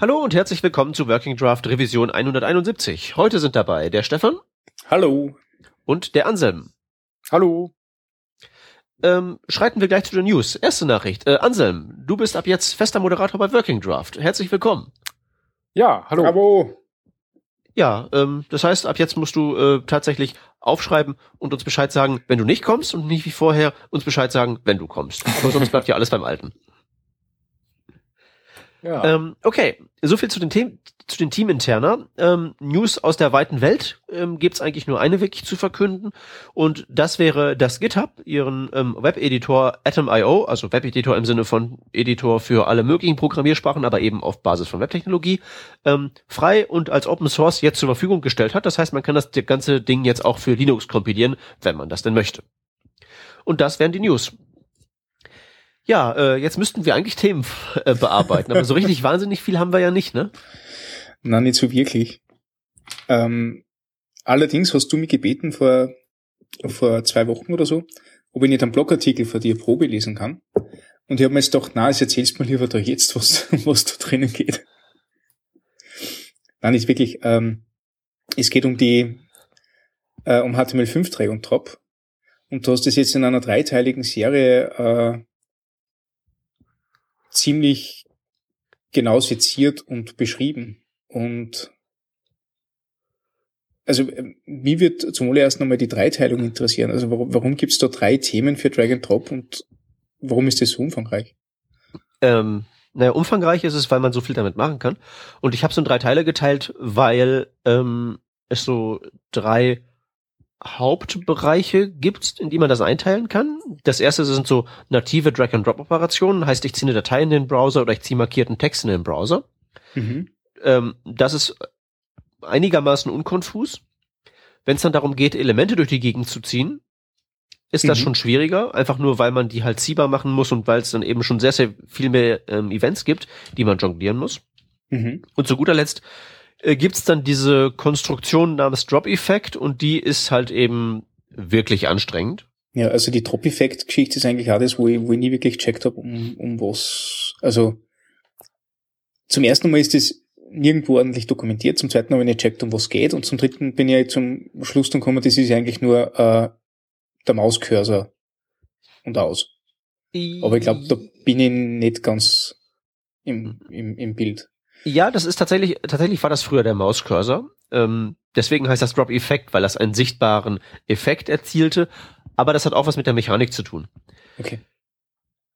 Hallo und herzlich willkommen zu Working Draft Revision 171. Heute sind dabei der Stefan. Hallo. Und der Anselm. Hallo. Ähm, schreiten wir gleich zu den News. Erste Nachricht. Äh, Anselm, du bist ab jetzt fester Moderator bei Working Draft. Herzlich willkommen. Ja, hallo. Bravo. Ja, ähm, das heißt, ab jetzt musst du äh, tatsächlich aufschreiben und uns Bescheid sagen, wenn du nicht kommst und nicht wie vorher uns Bescheid sagen, wenn du kommst. Aber sonst bleibt ja alles beim Alten. Ähm, okay, so viel zu den Themen, zu den Teaminterner. Ähm, News aus der weiten Welt ähm, gibt es eigentlich nur eine wirklich zu verkünden und das wäre, dass GitHub ihren ähm, Webeditor Atom.io, also Webeditor im Sinne von Editor für alle möglichen Programmiersprachen, aber eben auf Basis von Webtechnologie, ähm, frei und als Open Source jetzt zur Verfügung gestellt hat. Das heißt, man kann das ganze Ding jetzt auch für Linux kompilieren, wenn man das denn möchte. Und das wären die News. Ja, äh, jetzt müssten wir eigentlich Themen äh, bearbeiten, aber so richtig wahnsinnig viel haben wir ja nicht, ne? Nein, nicht so wirklich. Ähm, allerdings hast du mich gebeten vor, vor zwei Wochen oder so, ob ich nicht einen Blogartikel für dir Probe lesen kann. Und ich habe mir jetzt gedacht, na, jetzt erzählst du mir lieber da jetzt, was, was da drinnen geht. Nein, nicht wirklich. Ähm, es geht um die, äh, um HTML5 Drag und Drop. Und du hast das jetzt in einer dreiteiligen Serie äh, ziemlich genau seziert und beschrieben. Und also wie wird zum allerersten einmal die Dreiteilung interessieren? Also warum, warum gibt es da drei Themen für Drag and Drop und warum ist das so umfangreich? Ähm, naja, umfangreich ist es, weil man so viel damit machen kann. Und ich habe es in drei Teile geteilt, weil ähm, es so drei Hauptbereiche gibt, in die man das einteilen kann. Das erste sind so native Drag-and-Drop-Operationen, heißt, ich ziehe eine Datei in den Browser oder ich ziehe markierten Text in den Browser. Mhm. Ähm, das ist einigermaßen unkonfus. Wenn es dann darum geht, Elemente durch die Gegend zu ziehen, ist das Mhm. schon schwieriger, einfach nur, weil man die halt ziehbar machen muss und weil es dann eben schon sehr, sehr viel mehr ähm, Events gibt, die man jonglieren muss. Mhm. Und zu guter Letzt äh, gibt's dann diese Konstruktion namens Drop-Effekt und die ist halt eben wirklich anstrengend. Ja, also die Drop-Effekt-Geschichte ist eigentlich das, wo ich, wo ich nie wirklich gecheckt habe, um, um was. Also zum ersten Mal ist das nirgendwo ordentlich dokumentiert, zum zweiten habe ich nicht gecheckt, um was geht und zum dritten bin ich zum Schluss dann gekommen, das ist eigentlich nur äh, der Mauscursor und aus. Aber ich glaube, da bin ich nicht ganz im, im, im Bild. Ja, das ist tatsächlich, tatsächlich war das früher der Mauscursor. Ähm, deswegen heißt das Drop-Effekt, weil das einen sichtbaren Effekt erzielte. Aber das hat auch was mit der Mechanik zu tun. Okay.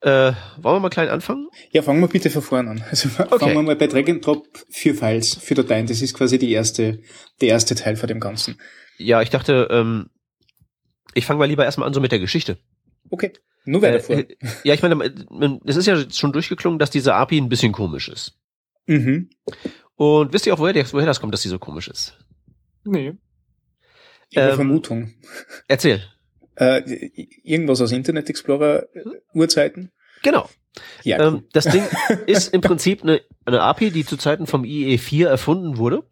Äh, wollen wir mal klein anfangen? Ja, fangen wir bitte von vorn an. Also Okay. fangen wir mal bei Drag and Drop für Files, für Dateien. Das ist quasi die erste, der erste Teil von dem Ganzen. Ja, ich dachte, ähm, ich fange mal lieber erstmal an so mit der Geschichte. Okay. Nur weiter vor. Äh, ja, ich meine, es ist ja schon durchgeklungen, dass diese API ein bisschen komisch ist. Mhm. Und wisst ihr auch, woher, der, woher das kommt, dass die so komisch ist? Nee. Ich habe Ähm, Vermutung. Erzähl. Äh, irgendwas aus Internet Explorer äh, Urzeiten? Genau. Ja, Ähm, cool. das Ding ist im Prinzip eine, eine API, die zu Zeiten vom IE4 erfunden wurde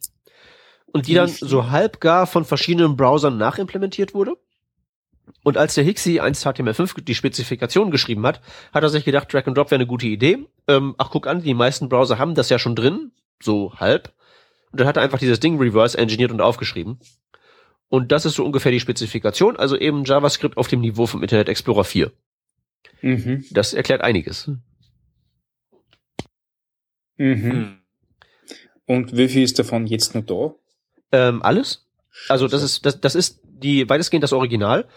und die dann IE4? so halbgar von verschiedenen Browsern nachimplementiert wurde. Und als der Hixie 1 HTML5 die Spezifikation geschrieben hat, hat er sich gedacht, Drag and Drop wäre eine gute Idee. Ähm, ach, guck an, die meisten Browser haben das ja schon drin, so halb. Und dann hat er einfach dieses Ding reverse engineert und aufgeschrieben. Und das ist so ungefähr die Spezifikation, also eben JavaScript auf dem Niveau vom Internet Explorer 4. Mhm. Das erklärt einiges. Mhm. Hm. Und wie viel ist davon jetzt noch da? Ähm, alles? Also das ist das, das ist die weitestgehend das Original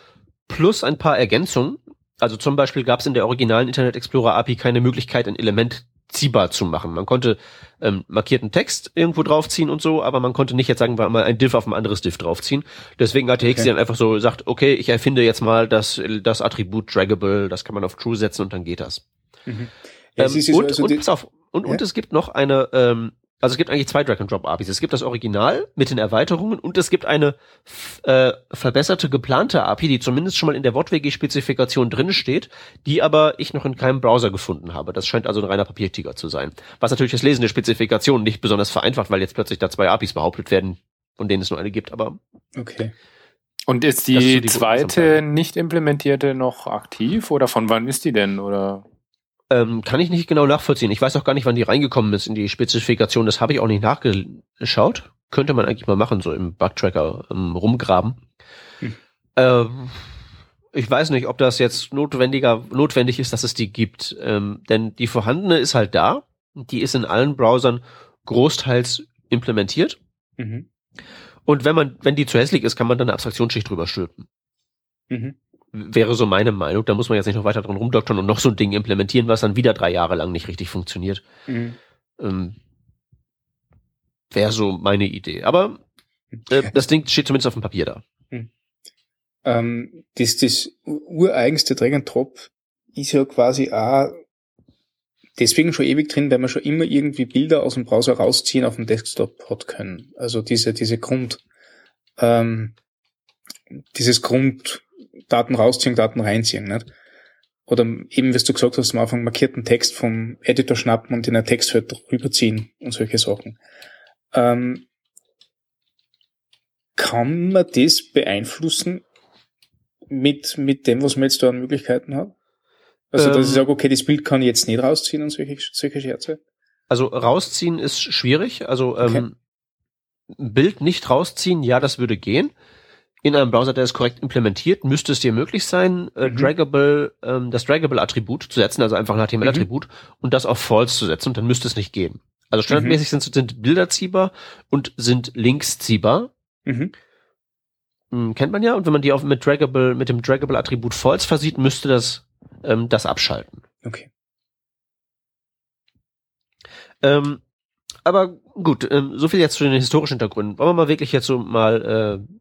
plus ein paar Ergänzungen. Also zum Beispiel gab es in der originalen Internet Explorer API keine Möglichkeit, ein Element ziehbar zu machen. Man konnte ähm, markierten Text irgendwo draufziehen und so, aber man konnte nicht jetzt sagen wir mal ein Div auf ein anderes Div draufziehen. Deswegen hat der Okay. dann einfach so gesagt, okay, ich erfinde jetzt mal das, das Attribut Draggable, das kann man auf True setzen und dann geht das. Mhm. Ähm, ja so, und, also und, pass auf, und, und Ja. es gibt noch eine, ähm, also es gibt eigentlich zwei Drag-and-Drop-APIs. Es gibt das Original mit den Erweiterungen und es gibt eine äh, verbesserte, geplante API, die zumindest schon mal in der WortWG-Spezifikation drin steht, die aber ich noch in keinem Browser gefunden habe. Das scheint also ein reiner Papiertiger zu sein. Was natürlich das Lesen der Spezifikation nicht besonders vereinfacht, weil jetzt plötzlich da zwei APIs behauptet werden, von denen es nur eine gibt. Aber okay. Und ist die, ist so die zweite nicht implementierte noch aktiv oder von wann ist die denn? Oder Ähm, kann ich nicht genau nachvollziehen. Ich weiß auch gar nicht, wann die reingekommen ist in die Spezifikation. Das habe ich auch nicht nachgeschaut. Könnte man eigentlich mal machen, so im Bugtracker ähm, rumgraben. Hm. Ähm, ich weiß nicht, ob das jetzt notwendiger, notwendig ist, dass es die gibt. Ähm, denn die vorhandene ist halt da. Die ist in allen Browsern großteils implementiert. Mhm. Und wenn man, wenn die zu hässlich ist, kann man dann eine Abstraktionsschicht drüber stülpen. Mhm. Wäre so meine Meinung. Da muss man jetzt nicht noch weiter dran rumdoktern und noch so ein Ding implementieren, was dann wieder drei Jahre lang nicht richtig funktioniert. Mhm. Ähm, Wäre so meine Idee. Aber äh, das Ding steht zumindest auf dem Papier da. Mhm. Ähm, das, das ureigenste Drag and Drop ist ja quasi auch deswegen schon ewig drin, weil man schon immer irgendwie Bilder aus dem Browser rausziehen auf dem Desktop hat können. Also diese, diese Grund, ähm, dieses Grund Daten rausziehen, Daten reinziehen, nicht? Oder eben, wie du gesagt hast, am Anfang markierten Text vom Editor schnappen und in ein Textfeld rüberziehen und solche Sachen. Ähm, kann man das beeinflussen mit, mit dem, was man jetzt da an Möglichkeiten hat? Also, dass ähm, ich sage, okay, das Bild kann ich jetzt nicht rausziehen und solche, solche Scherze? Also, rausziehen ist schwierig. Also, okay. ähm, Bild nicht rausziehen, ja, das würde gehen. In einem Browser, der es korrekt implementiert, müsste es dir möglich sein, äh, mhm. draggable, ähm, das Draggable-Attribut zu setzen, also einfach ein HTML-Attribut, mhm. und das auf False zu setzen, und dann müsste es nicht gehen. Also standardmäßig mhm. sind, sind Bilder ziehbar und sind Links ziehbar. Mhm. Hm, kennt man ja. Und wenn man die auch mit Draggable, mit dem Draggable-Attribut False versieht, müsste das ähm, das abschalten. Okay. Ähm, aber gut, ähm, so viel jetzt zu den historischen Hintergründen. Wollen wir mal wirklich jetzt so mal äh,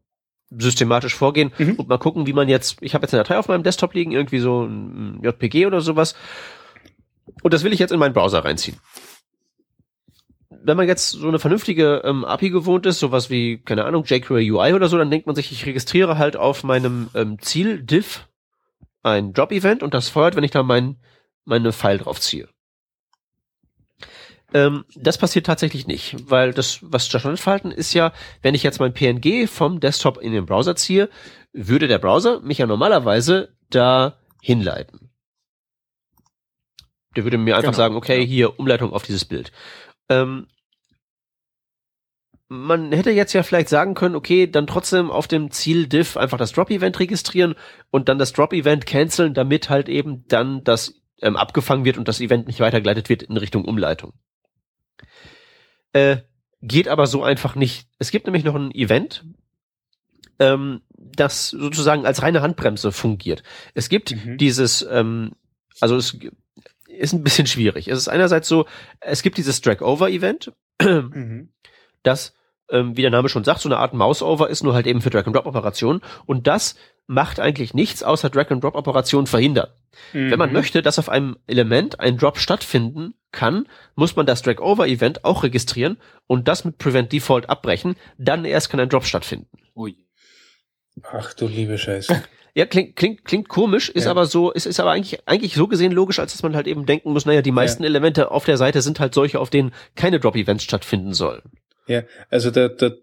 systematisch vorgehen mhm. und mal gucken, wie man jetzt, ich habe jetzt eine Datei auf meinem Desktop liegen, irgendwie so ein JPG oder sowas. Und das will ich jetzt in meinen Browser reinziehen. Wenn man jetzt so eine vernünftige ähm, API gewohnt ist, sowas wie, keine Ahnung, jQuery UI oder so, dann denkt man sich, ich registriere halt auf meinem ähm, Ziel-Div ein Drop-Event und das feuert, wenn ich da mein, meine File draufziehe. Ähm, das passiert tatsächlich nicht, weil das, was Standardverhalten ist ja, wenn ich jetzt mein PNG vom Desktop in den Browser ziehe, würde der Browser mich ja normalerweise da hinleiten. Der würde mir einfach genau, sagen, okay, ja. hier Umleitung auf dieses Bild. Ähm, man hätte jetzt ja vielleicht sagen können, okay, dann trotzdem auf dem Ziel diff einfach das Drop-Event registrieren und dann das Drop-Event canceln, damit halt eben dann das ähm, abgefangen wird und das Event nicht weitergeleitet wird in Richtung Umleitung. Äh, geht aber so einfach nicht. Es gibt nämlich noch ein Event, ähm, das sozusagen als reine Handbremse fungiert. Es gibt mhm. dieses, ähm, also es ist ein bisschen schwierig. Es ist einerseits so, es gibt dieses Drag-Over-Event, mhm das, ähm, wie der Name schon sagt, so eine Art Mouse-Over ist, nur halt eben für Drag-and-Drop-Operationen. Und das macht eigentlich nichts außer Drag-and-Drop-Operationen verhindern. Mhm. Wenn man mhm. möchte, dass auf einem Element ein Drop stattfinden kann, muss man das Drag-Over-Event auch registrieren und das mit Prevent Default abbrechen. Dann erst kann ein Drop stattfinden. Ui. Ach du liebe Scheiße. Ja, klingt, klingt, klingt komisch, ist ja. aber so, ist, ist aber eigentlich, eigentlich so gesehen logisch, als dass man halt eben denken muss, naja, die meisten ja. Elemente auf der Seite sind halt solche, auf denen keine Drop-Events stattfinden sollen. Ja, also der, der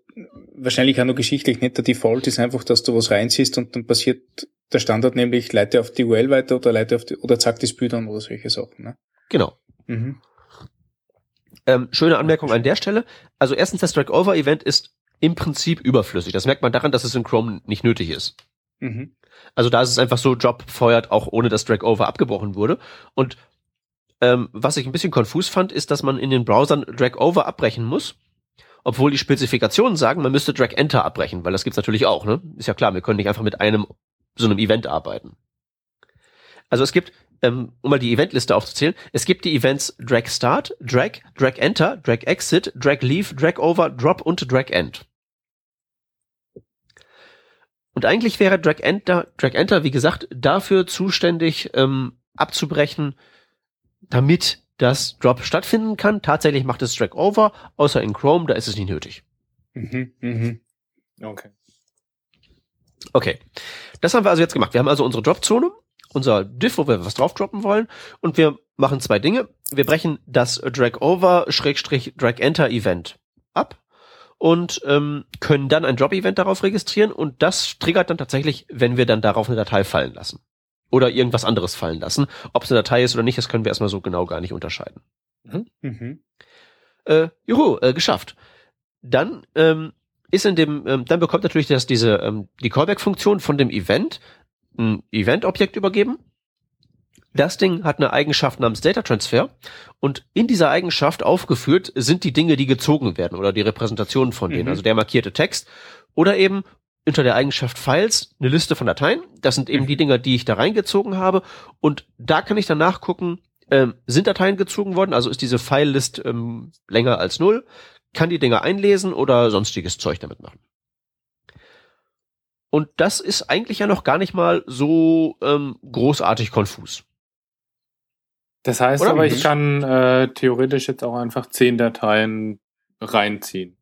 wahrscheinlich auch noch geschichtlich nicht der Default ist einfach, dass du was reinziehst und dann passiert der Standard nämlich leite auf die URL weiter oder leite auf die, oder zack das Bild an oder solche Sachen. Ne? Genau. Mhm. Ähm, schöne Anmerkung an der Stelle. Also erstens, das Drag-Over-Event ist im Prinzip überflüssig. Das merkt man daran, dass es in Chrome nicht nötig ist. Mhm. Also da ist es einfach so, Job feuert, auch ohne dass Drag-Over abgebrochen wurde. Und ähm, was ich ein bisschen konfus fand, ist, dass man in den Browsern Drag-Over abbrechen muss obwohl die Spezifikationen sagen, man müsste Drag Enter abbrechen, weil das gibt's natürlich auch, ne? Ist ja klar, wir können nicht einfach mit einem so einem Event arbeiten. Also es gibt, ähm, um mal die Eventliste aufzuzählen, es gibt die Events Drag Start, Drag, Drag Enter, Drag Exit, Drag Leave, Drag Over, Drop und Drag End. Und eigentlich wäre Drag Enter, Drag Enter, wie gesagt, dafür zuständig, ähm, abzubrechen, damit dass Drop stattfinden kann. Tatsächlich macht es Drag Over, außer in Chrome, da ist es nicht nötig. Mhm, mhm. Okay. Okay. Das haben wir also jetzt gemacht. Wir haben also unsere Drop-Zone, unser Diff, wo wir was drauf droppen wollen, und wir machen zwei Dinge. Wir brechen das Drag Over Schrägstrich Drag Enter Event ab und ähm, können dann ein Drop Event darauf registrieren und das triggert dann tatsächlich, wenn wir dann darauf eine Datei fallen lassen. Oder irgendwas anderes fallen lassen. Ob es eine Datei ist oder nicht, das können wir erstmal so genau gar nicht unterscheiden. Mhm. Äh, juhu, äh, geschafft. Dann ähm, ist in dem, ähm, dann bekommt natürlich das diese ähm, die Callback-Funktion von dem Event ein Event-Objekt übergeben. Das Ding hat eine Eigenschaft namens Data Transfer und in dieser Eigenschaft aufgeführt sind die Dinge, die gezogen werden oder die Repräsentationen von denen, Mhm. also der markierte Text oder eben unter der Eigenschaft Files eine Liste von Dateien. Das sind eben Mhm. die Dinger, die ich da reingezogen habe und da kann ich dann nachgucken, ähm, sind Dateien gezogen worden, also ist diese File-List ähm, länger als null, kann die Dinger einlesen oder sonstiges Zeug damit machen. Und das ist eigentlich ja noch gar nicht mal so ähm, großartig konfus. Das heißt Oder? aber, ich Mhm. kann äh, theoretisch jetzt auch einfach zehn Dateien reinziehen.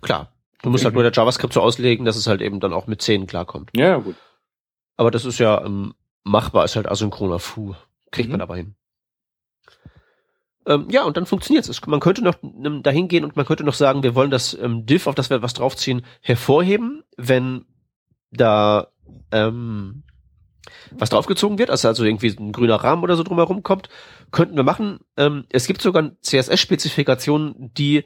Klar. Du musst halt Mhm. nur der JavaScript so auslegen, dass es halt eben dann auch mit 10 klarkommt. Ja, ja, gut. Aber das ist ja ähm, machbar, ist halt asynchroner Fu. Kriegt man Mhm. aber hin. Ähm, ja, und dann funktioniert es. Man könnte noch ähm, dahin gehen und man könnte noch sagen, wir wollen das ähm, Div, auf das wir was draufziehen, hervorheben, wenn da ähm, was draufgezogen wird, also, also irgendwie ein grüner Rahmen oder so drumherum kommt, könnten wir machen. Ähm, es gibt sogar CSS-Spezifikationen, die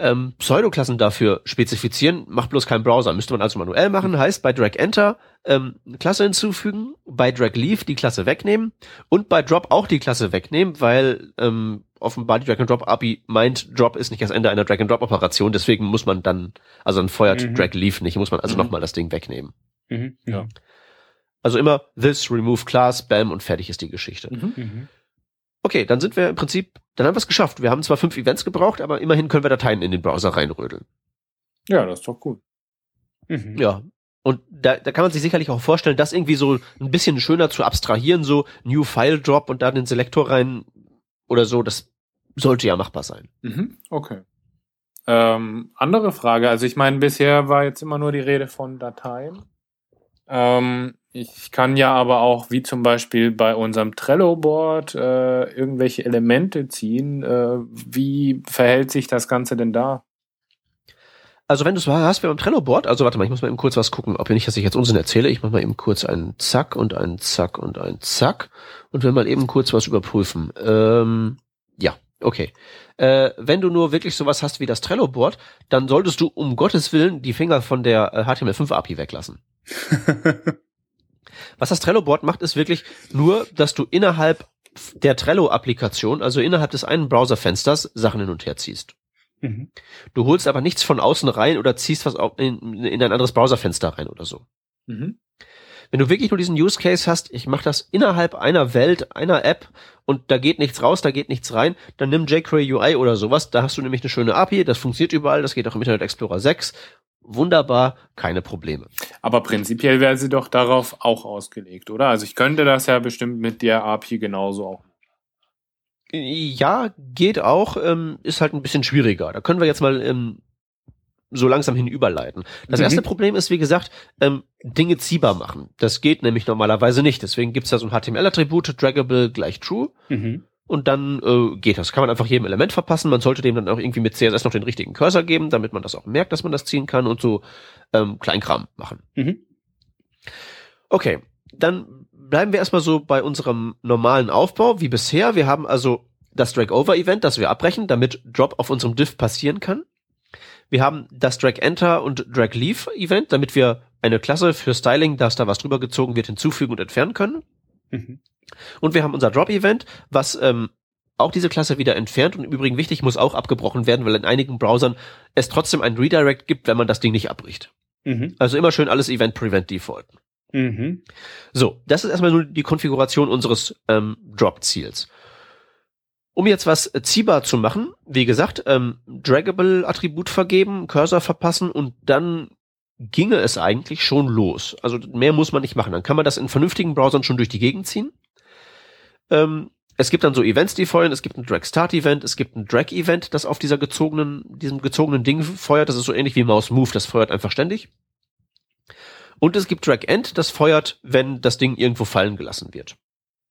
ähm, Pseudoklassen dafür spezifizieren, macht bloß kein Browser. Müsste man also manuell machen. Heißt, bei Drag Enter ähm, eine Klasse hinzufügen, bei Drag Leave die Klasse wegnehmen und bei Drop auch die Klasse wegnehmen, weil ähm, offenbar die Drag and Drop API meint, Drop ist nicht das Ende einer Drag and Drop Operation, deswegen muss man dann, also dann feuert Mhm. Drag Leave nicht, muss man also Mhm. nochmal das Ding wegnehmen. Mhm. Ja. Also immer this, remove class, bam und fertig ist die Geschichte. Mhm. Mhm. Okay, dann sind wir im Prinzip, dann haben wir es geschafft. Wir haben zwar fünf Events gebraucht, aber immerhin können wir Dateien in den Browser reinrödeln. Ja, das ist doch gut. Mhm. Ja. Und da, da kann man sich sicherlich auch vorstellen, das irgendwie so ein bisschen schöner zu abstrahieren, so New File Drop und da den Selektor rein oder so, das sollte ja machbar sein. Mhm. Okay. Ähm, andere Frage. Also ich meine, bisher war jetzt immer nur die Rede von Dateien. Ähm, ich kann ja aber auch, wie zum Beispiel bei unserem Trello-Board, äh, irgendwelche Elemente ziehen. Äh, wie verhält sich das Ganze denn da? Also wenn du es hast, wir beim Trello-Board, also warte mal, ich muss mal eben kurz was gucken, ob nicht, dass ich jetzt Unsinn erzähle. Ich mache mal eben kurz einen Zack und einen Zack und einen Zack und will mal eben kurz was überprüfen. Ähm, ja, okay. Äh, wenn du nur wirklich sowas hast wie das Trello-Board, dann solltest du um Gottes Willen die Finger von der äh, HTML5-API weglassen. Was das Trello-Board macht, ist wirklich nur, dass du innerhalb der Trello-Applikation, also innerhalb des einen Browserfensters, Sachen hin und her ziehst. Mhm. Du holst aber nichts von außen rein oder ziehst was in, in ein anderes Browserfenster rein oder so. Mhm. Wenn du wirklich nur diesen Use Case hast, ich mache das innerhalb einer Welt, einer App und da geht nichts raus, da geht nichts rein, dann nimm jQuery UI oder sowas, da hast du nämlich eine schöne API, das funktioniert überall, das geht auch im Internet Explorer 6. Wunderbar, keine Probleme. Aber prinzipiell wäre sie doch darauf auch ausgelegt, oder? Also ich könnte das ja bestimmt mit der API genauso auch. Ja, geht auch, ähm, ist halt ein bisschen schwieriger. Da können wir jetzt mal ähm, so langsam hin überleiten. Das Mhm. erste Problem ist, wie gesagt, ähm, Dinge ziehbar machen. Das geht nämlich normalerweise nicht. Deswegen gibt's da so ein HTML-Attribut, draggable gleich true. Mhm. Und dann äh, geht das. Kann man einfach jedem Element verpassen. Man sollte dem dann auch irgendwie mit CSS noch den richtigen Cursor geben, damit man das auch merkt, dass man das ziehen kann und so ähm, Kleinkram machen. Mhm. Okay, dann bleiben wir erstmal so bei unserem normalen Aufbau wie bisher. Wir haben also das Drag-Over-Event, das wir abbrechen, damit Drop auf unserem Div passieren kann. Wir haben das Drag-Enter und Drag-Leave-Event, damit wir eine Klasse für Styling, dass da was drüber gezogen wird, hinzufügen und entfernen können. Mhm. Und wir haben unser Drop-Event, was ähm, auch diese Klasse wieder entfernt und im Übrigen wichtig, muss auch abgebrochen werden, weil in einigen Browsern es trotzdem ein Redirect gibt, wenn man das Ding nicht abbricht. Mhm. Also immer schön alles Event Prevent Defaulten. Mhm. So, das ist erstmal nur die Konfiguration unseres ähm, Drop-Ziels. Um jetzt was äh, ziehbar zu machen, wie gesagt, ähm, Draggable-Attribut vergeben, Cursor verpassen und dann ginge es eigentlich schon los. Also mehr muss man nicht machen. Dann kann man das in vernünftigen Browsern schon durch die Gegend ziehen. Ähm, es gibt dann so Events, die feuern. Es gibt ein Drag-Start-Event, es gibt ein Drag-Event, das auf dieser gezogenen, diesem gezogenen Ding feuert. Das ist so ähnlich wie Mouse Move, das feuert einfach ständig. Und es gibt Drag End, das feuert, wenn das Ding irgendwo fallen gelassen wird.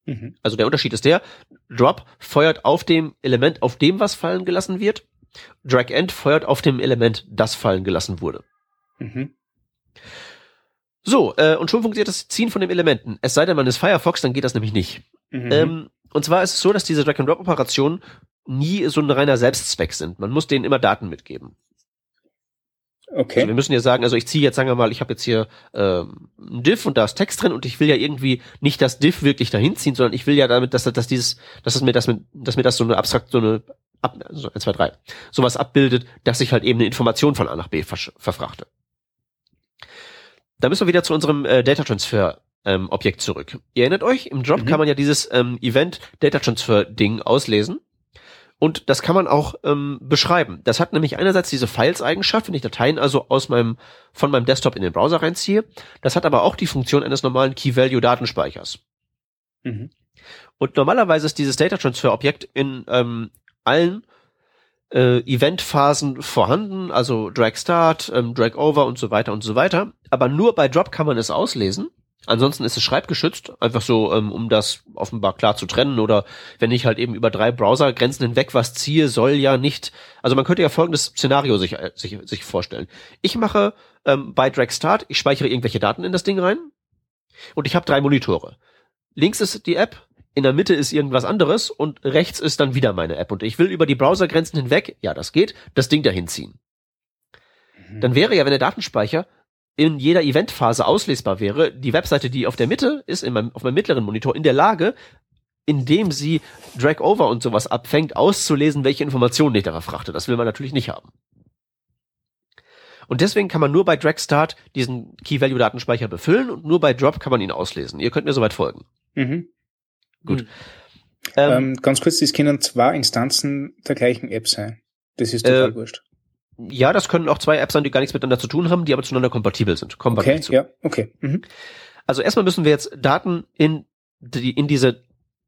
Mhm. Also der Unterschied ist der, Drop feuert auf dem Element, auf dem was fallen gelassen wird. Drag End feuert auf dem Element, das fallen gelassen wurde. Mhm. So, äh, und schon funktioniert das Ziehen von den Elementen. Es sei denn, man ist Firefox, dann geht das nämlich nicht. Mhm. Ähm, und zwar ist es so, dass diese Drag-and-Drop-Operationen nie so ein reiner Selbstzweck sind. Man muss denen immer Daten mitgeben. okay. Also wir müssen ja sagen, also ich ziehe jetzt, sagen wir mal, ich habe jetzt hier ähm, ein Diff und da ist Text drin und ich will ja irgendwie nicht das Diff wirklich dahin ziehen, sondern ich will ja damit, dass, dass dieses, dass es mir das mit, dass mir das so eine abstrakt, so eine ab, also 1, 2, 3, sowas abbildet, dass ich halt eben eine Information von A nach B verfrachte. Da müssen wir wieder zu unserem äh, Data Transfer ähm, Objekt zurück. Ihr erinnert euch, im Drop Mhm. kann man ja dieses ähm, Event Data Transfer Ding auslesen. Und das kann man auch ähm, beschreiben. Das hat nämlich einerseits diese Files-Eigenschaft, wenn ich Dateien also aus meinem, von meinem Desktop in den Browser reinziehe. Das hat aber auch die Funktion eines normalen Key-Value-Datenspeichers. Mhm. Und normalerweise ist dieses Data Transfer Objekt in ähm, allen äh, Eventphasen vorhanden, also Drag Start, ähm, Drag Over und so weiter und so weiter. Aber nur bei Drop kann man es auslesen. Ansonsten ist es schreibgeschützt, einfach so, ähm, um das offenbar klar zu trennen. Oder wenn ich halt eben über drei Browsergrenzen hinweg was ziehe, soll ja nicht. Also man könnte ja folgendes Szenario sich, äh, sich, sich vorstellen. Ich mache ähm, bei Drag Start, ich speichere irgendwelche Daten in das Ding rein und ich habe drei Monitore. Links ist die App, in der Mitte ist irgendwas anderes und rechts ist dann wieder meine App. Und ich will über die Browsergrenzen hinweg, ja, das geht, das Ding dahin ziehen. Mhm. Dann wäre ja, wenn der Datenspeicher in jeder Eventphase auslesbar wäre, die Webseite, die auf der Mitte ist, in meinem, auf meinem mittleren Monitor, in der Lage, indem sie Drag Over und sowas abfängt, auszulesen, welche Informationen ich darauf frachte. Das will man natürlich nicht haben. Und deswegen kann man nur bei Drag Start diesen Key-Value-Datenspeicher befüllen und nur bei Drop kann man ihn auslesen. Ihr könnt mir soweit folgen. Mhm. Gut. Hm. Ähm, Ähm, ganz kurz, das können zwei Instanzen der gleichen App sein. Das ist total Äh, wurscht. Ja, das können auch zwei Apps sein, die gar nichts miteinander zu tun haben, die aber zueinander kompatibel sind. Kommen wir Okay, zu. ja, okay. Mhm. Also erstmal müssen wir jetzt Daten in die, in diese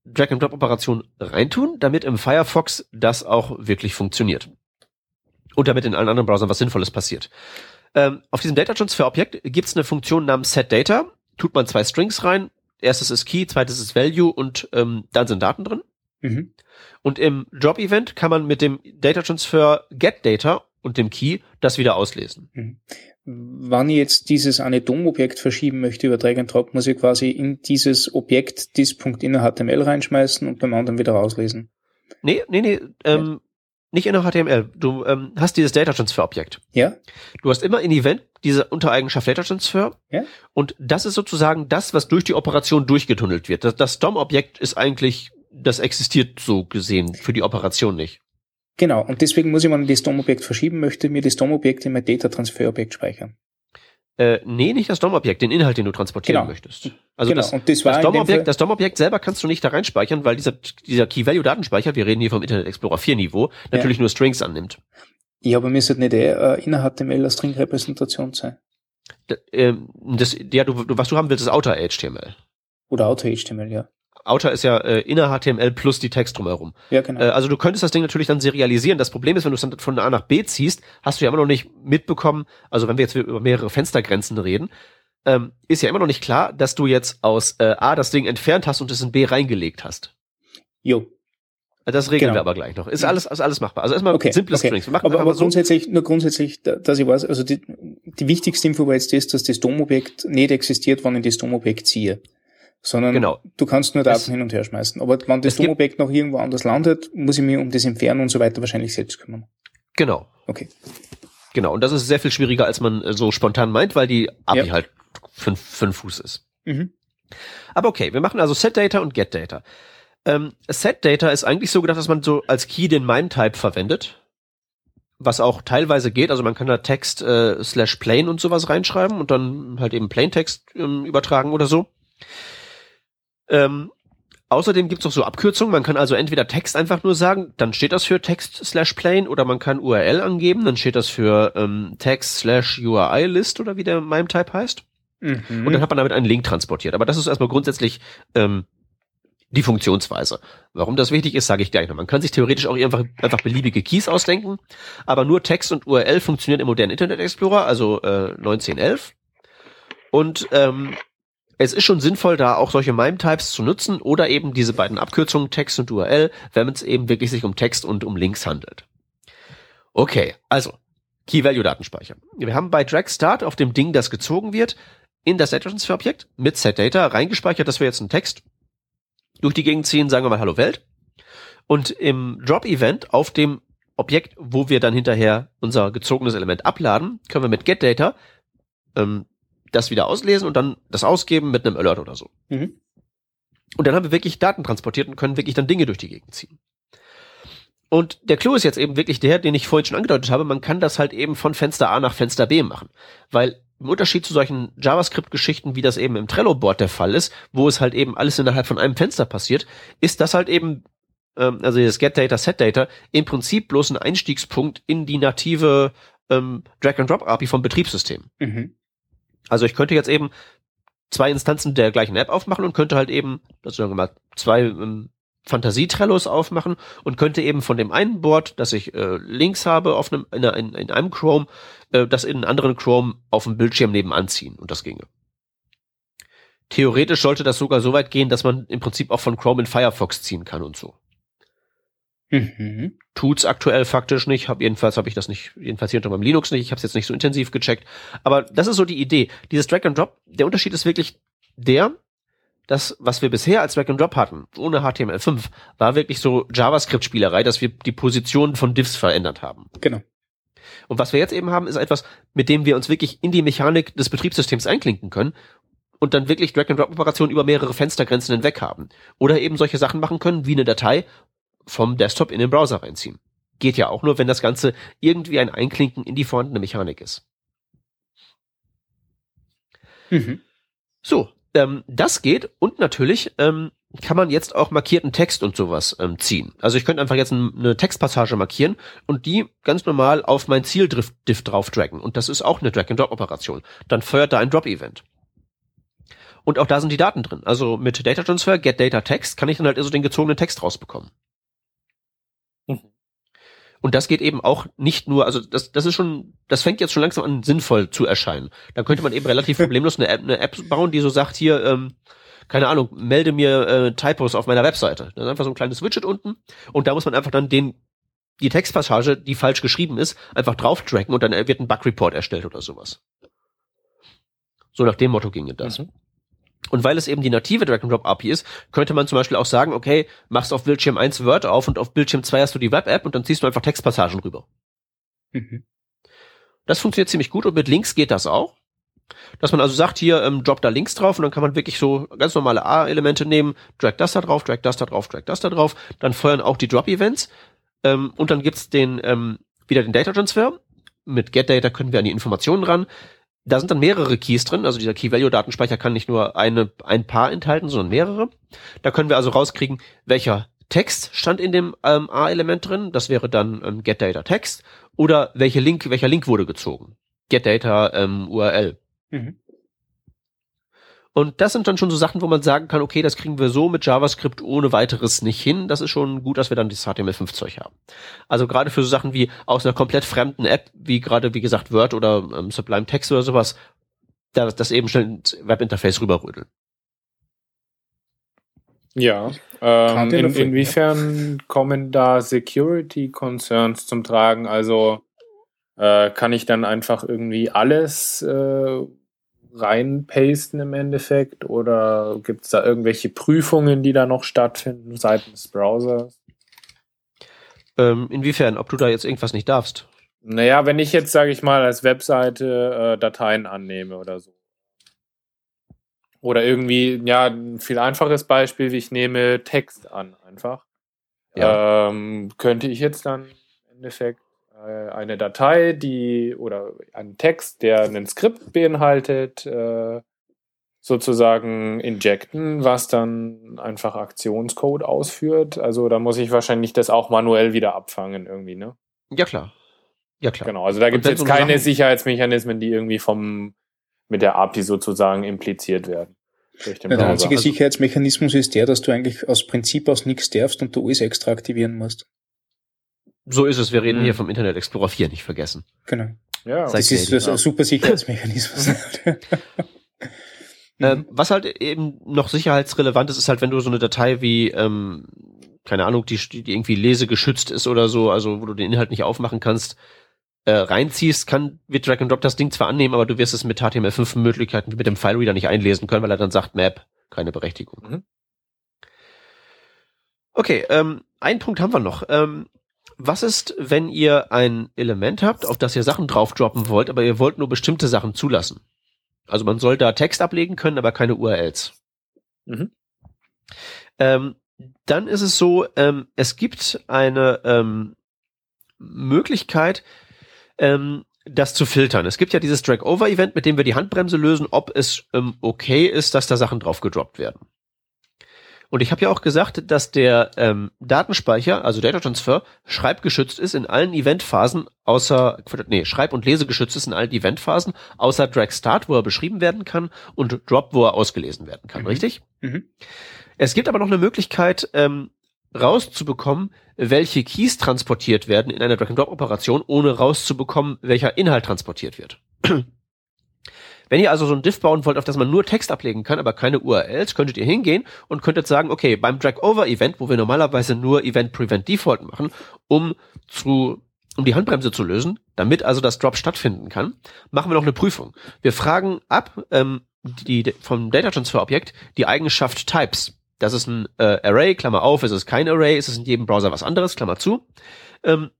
Drag-and-Drop-Operation reintun, damit im Firefox das auch wirklich funktioniert. Und damit in allen anderen Browsern was Sinnvolles passiert. Ähm, auf diesem Data Transfer Objekt gibt es eine Funktion namens setData. Tut man zwei Strings rein. Erstes ist Key, zweites ist Value und ähm, dann sind Daten drin. Mhm. Und im Drop-Event kann man mit dem Data Transfer getData und dem Key das wieder auslesen. Wann ich jetzt dieses eine DOM-Objekt verschieben möchte über Drag and Drop, muss ich quasi in dieses Objekt dis.innerHTML reinschmeißen und beim anderen wieder rauslesen. Nee, nee, nee, ähm, nicht in der HTML. Du ähm, hast dieses Data Transfer Objekt. Ja? Du hast immer in Event diese Untereigenschaft Data Transfer. Ja. Und das ist sozusagen das, was durch die Operation durchgetunnelt wird. Das, das DOM-Objekt ist eigentlich, das existiert so gesehen für die Operation nicht. Genau. Und deswegen muss ich, wenn ich das DOM-Objekt verschieben möchte, mir das DOM-Objekt in mein Data-Transfer-Objekt speichern. Äh, nee, nicht das DOM-Objekt, den Inhalt, den du transportieren Genau. möchtest. Also genau. das, und das war das DOM-Objekt, das DOM-Objekt selber kannst du nicht da reinspeichern, weil dieser, dieser Key-Value-Datenspeicher, wir reden hier vom Internet Explorer 4 Niveau, natürlich nur Strings annimmt. ja, aber mir sollte nicht äh, innerHTML eine String-Repräsentation sein. D- ähm, das, ja, du, du, was du haben willst, ist Outer HTML. Oder Auto-HTML, ja. Outer ist ja äh, inner HTML plus die Text drumherum. Ja, genau. Äh, also du könntest das Ding natürlich dann serialisieren. Das Problem ist, wenn du es dann von A nach B ziehst, hast du ja immer noch nicht mitbekommen, also wenn wir jetzt über mehrere Fenstergrenzen reden, ähm, ist ja immer noch nicht klar, dass du jetzt aus äh, A das Ding entfernt hast und es in B reingelegt hast. jo. Äh, Das regeln Genau. wir aber gleich noch. Ist alles, ist alles machbar. Also erstmal Okay, simple okay. Strings. Wir machen Aber, aber so. grundsätzlich, nur grundsätzlich, da- dass ich weiß, also die, die wichtigste Info war jetzt das, dass das DOM-Objekt nicht existiert, wenn ich das DOM-Objekt ziehe. Sondern Genau. du kannst nur Daten Es- hin und her schmeißen. Aber wenn das DOM-Objekt noch irgendwo anders landet, muss ich mich um das Entfernen und so weiter wahrscheinlich selbst kümmern. Genau. Okay. Genau. Und das ist sehr viel schwieriger, als man äh, so spontan meint, weil die API Ja. halt fünf, fünf Fuß ist. Mhm. Aber okay, wir machen also SetData und GetData. Ähm, SetData ist eigentlich so gedacht, dass man so als Key den MIME-Type verwendet, was auch teilweise geht. Also man kann da Text äh, slash plain und sowas reinschreiben und dann halt eben Plaintext ähm, übertragen oder so. Ähm, außerdem gibt's auch so Abkürzungen. Man kann also entweder Text einfach nur sagen, dann steht das für Text slash plain oder man kann URL angeben, dann steht das für ähm, Text slash URI List oder wie der MIME-Type heißt. Mhm. Und dann hat man damit einen Link transportiert. Aber das ist erstmal grundsätzlich ähm, die Funktionsweise. Warum das wichtig ist, sage ich gleich noch. Man kann sich theoretisch auch einfach, einfach beliebige Keys ausdenken, aber nur Text und URL funktionieren im modernen Internet Explorer, also äh, 1911. Und ähm, es ist schon sinnvoll, da auch solche MIME-Types zu nutzen oder eben diese beiden Abkürzungen Text und URL, wenn es eben wirklich sich um Text und um Links handelt. Okay, also Key-Value-Datenspeicher. Wir haben bei Drag Start auf dem Ding, das gezogen wird, in das Data Transfer Objekt mit setData reingespeichert, dass wir jetzt einen Text durch die Gegend ziehen, sagen wir mal Hallo Welt. Und im Drop Event auf dem Objekt, wo wir dann hinterher unser gezogenes Element abladen, können wir mit getData ähm, das wieder auslesen und dann das ausgeben mit einem Alert oder so. Mhm. Und dann haben wir wirklich Daten transportiert und können wirklich dann Dinge durch die Gegend ziehen. Und der Clou ist jetzt eben wirklich der, den ich vorhin schon angedeutet habe, man kann das halt eben von Fenster A nach Fenster B machen. Weil im Unterschied zu solchen JavaScript-Geschichten, wie das eben im Trello-Board der Fall ist, wo es halt eben alles innerhalb von einem Fenster passiert, ist das halt eben, ähm, also das Get Data, Set Data, im Prinzip bloß ein Einstiegspunkt in die native ähm, Drag-and-Drop-API vom Betriebssystem. Mhm. Also ich könnte jetzt eben zwei Instanzen der gleichen App aufmachen und könnte halt eben, das sagen wir mal, zwei ähm, Fantasie-Trellos aufmachen und könnte eben von dem einen Board, das ich äh, links habe auf einem, in, in, in einem Chrome, äh, das in einem anderen Chrome auf dem Bildschirm nebenan ziehen und das ginge. Theoretisch sollte das sogar so weit gehen, dass man im Prinzip auch von Chrome in Firefox ziehen kann und so. Mhm. Tut's aktuell faktisch nicht. Hab, jedenfalls habe ich das nicht, jedenfalls hier unter meinem Linux nicht. Ich habe es jetzt nicht so intensiv gecheckt. Aber das ist so die Idee. Dieses Drag and Drop. Der Unterschied ist wirklich der, das, was wir bisher als Drag and Drop hatten, ohne HTML5, war wirklich so JavaScript-Spielerei, dass wir die Positionen von Diffs verändert haben. Genau. Und was wir jetzt eben haben, ist etwas, mit dem wir uns wirklich in die Mechanik des Betriebssystems einklinken können und dann wirklich Drag-and-Drop-Operationen über mehrere Fenstergrenzen hinweg haben. Oder eben solche Sachen machen können, wie eine Datei vom Desktop in den Browser reinziehen. Geht ja auch nur, wenn das Ganze irgendwie ein Einklinken in die vorhandene Mechanik ist. Mhm. So, ähm, das geht und natürlich ähm, kann man jetzt auch markierten Text und sowas ähm, ziehen. Also ich könnte einfach jetzt eine Textpassage markieren und die ganz normal auf mein Zieldiff drauf draggen. Und das ist auch eine Drag-and-Drop-Operation. Dann feuert da ein Drop-Event. Und auch da sind die Daten drin. Also mit Data Transfer, Get Data Text, kann ich dann halt also den gezogenen Text rausbekommen. Und das geht eben auch nicht nur, also das, das ist schon, das fängt jetzt schon langsam an sinnvoll zu erscheinen. Da könnte man eben relativ problemlos eine App, eine App bauen, die so sagt, hier, ähm, keine Ahnung, melde mir äh, Typos auf meiner Webseite. Das ist einfach so ein kleines Widget unten und da muss man einfach dann den die Textpassage, die falsch geschrieben ist, einfach drauf tracken und dann wird ein Bug Report erstellt oder sowas. So nach dem Motto ginge das. Mhm. Und weil es eben die native Drag-and-Drop-API ist, könnte man zum Beispiel auch sagen, okay, machst auf Bildschirm 1 Word auf und auf Bildschirm 2 hast du die Web-App und dann ziehst du einfach Textpassagen rüber. Mhm. Das funktioniert ziemlich gut und mit Links geht das auch. Dass man also sagt, hier ähm, drop da Links drauf und dann kann man wirklich so ganz normale A-Elemente nehmen, drag das da drauf, drag das da drauf, drag das da drauf, dann feuern auch die Drop-Events ähm, und dann gibt's den ähm, wieder den Data Transfer. Mit GetData können wir an die Informationen ran da sind dann mehrere Keys drin, also dieser Key-Value-Datenspeicher kann nicht nur eine, ein Paar enthalten, sondern mehrere. Da können wir also rauskriegen, welcher Text stand in dem ähm, A-Element drin, das wäre dann ähm, GetData-Text, oder welche Link, welcher Link wurde gezogen. GetData ähm, URL. Mhm. Und das sind dann schon so Sachen, wo man sagen kann, okay, das kriegen wir so mit JavaScript ohne weiteres nicht hin. Das ist schon gut, dass wir dann das HTML5-Zeug haben. Also gerade für so Sachen wie aus einer komplett fremden App, wie gerade, wie gesagt, Word oder ähm, Sublime Text oder sowas, da, das eben schnell ins Webinterface rüberrütteln. Ja, ähm, in, inwiefern kommen da Security Concerns zum Tragen? Also äh, kann ich dann einfach irgendwie alles äh, reinpasten im Endeffekt? Oder gibt es da irgendwelche Prüfungen, die da noch stattfinden seitens Browsers? Ähm, inwiefern? Ob du da jetzt irgendwas nicht darfst? Naja, wenn ich jetzt, sage ich mal, als Webseite äh, Dateien annehme oder so. Oder irgendwie, ja, ein viel einfaches Beispiel, wie ich nehme Text an, einfach. Ja. Ähm, könnte ich jetzt dann im Endeffekt eine Datei, die oder einen Text, der ein Skript beinhaltet, äh, sozusagen injecten, was dann einfach Aktionscode ausführt. Also da muss ich wahrscheinlich das auch manuell wieder abfangen irgendwie, ne? Ja klar. Ja klar. Genau, also da gibt es jetzt keine Sachen Sicherheitsmechanismen, die irgendwie vom mit der API sozusagen impliziert werden. der einzige also, Sicherheitsmechanismus ist der, dass du eigentlich aus Prinzip aus nichts darfst und du alles extra aktivieren musst. So ist es. Wir reden mhm. hier vom Internet Explorer 4, nicht vergessen. Genau. Ja, das ist das ein super Sicherheitsmechanismus. ähm, was halt eben noch sicherheitsrelevant ist, ist halt, wenn du so eine Datei wie, ähm, keine Ahnung, die, die irgendwie lesegeschützt ist oder so, also wo du den Inhalt nicht aufmachen kannst, äh, reinziehst, kann, wird Drag and Drop das Ding zwar annehmen, aber du wirst es mit HTML5-Möglichkeiten wie mit dem File Reader nicht einlesen können, weil er dann sagt, Map, keine Berechtigung. Mhm. Okay, ähm, einen Punkt haben wir noch. Ähm, was ist, wenn ihr ein Element habt, auf das ihr Sachen drauf droppen wollt, aber ihr wollt nur bestimmte Sachen zulassen? Also man soll da Text ablegen können, aber keine URLs. Mhm. Ähm, dann ist es so, ähm, es gibt eine ähm, Möglichkeit, ähm, das zu filtern. Es gibt ja dieses Drag-Over-Event, mit dem wir die Handbremse lösen, ob es ähm, okay ist, dass da Sachen drauf gedroppt werden. Und ich habe ja auch gesagt, dass der ähm, Datenspeicher, also Data Transfer, schreibgeschützt ist in allen Eventphasen, außer, nee, schreib- und lesegeschützt ist in allen Eventphasen, außer Drag Start, wo er beschrieben werden kann, und Drop, wo er ausgelesen werden kann, mhm. richtig? Mhm. Es gibt aber noch eine Möglichkeit, ähm, rauszubekommen, welche Keys transportiert werden in einer Drag-and-Drop-Operation, ohne rauszubekommen, welcher Inhalt transportiert wird. Wenn ihr also so ein Diff bauen wollt, auf das man nur Text ablegen kann, aber keine URLs, könntet ihr hingehen und könntet sagen, okay, beim Drag-Over-Event, wo wir normalerweise nur Event-Prevent-Default machen, um zu um die Handbremse zu lösen, damit also das Drop stattfinden kann, machen wir noch eine Prüfung. Wir fragen ab ähm, die, vom Data Transfer Objekt die Eigenschaft Types. Das ist ein äh, Array, Klammer auf, ist es kein Array, ist es in jedem Browser was anderes, Klammer zu. Ähm,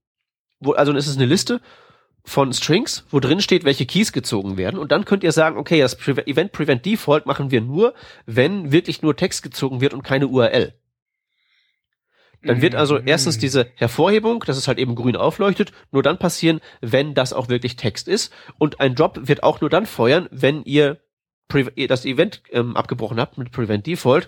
wo, also ist es eine Liste von Strings, wo drin steht, welche Keys gezogen werden. Und dann könnt ihr sagen, okay, das Pre Event Prevent Default machen wir nur, wenn wirklich nur Text gezogen wird und keine URL. Dann wird also mhm. erstens diese Hervorhebung, dass es halt eben grün aufleuchtet, nur dann passieren, wenn das auch wirklich Text ist. Und ein Drop wird auch nur dann feuern, wenn ihr das Event ähm, abgebrochen habt mit Prevent Default,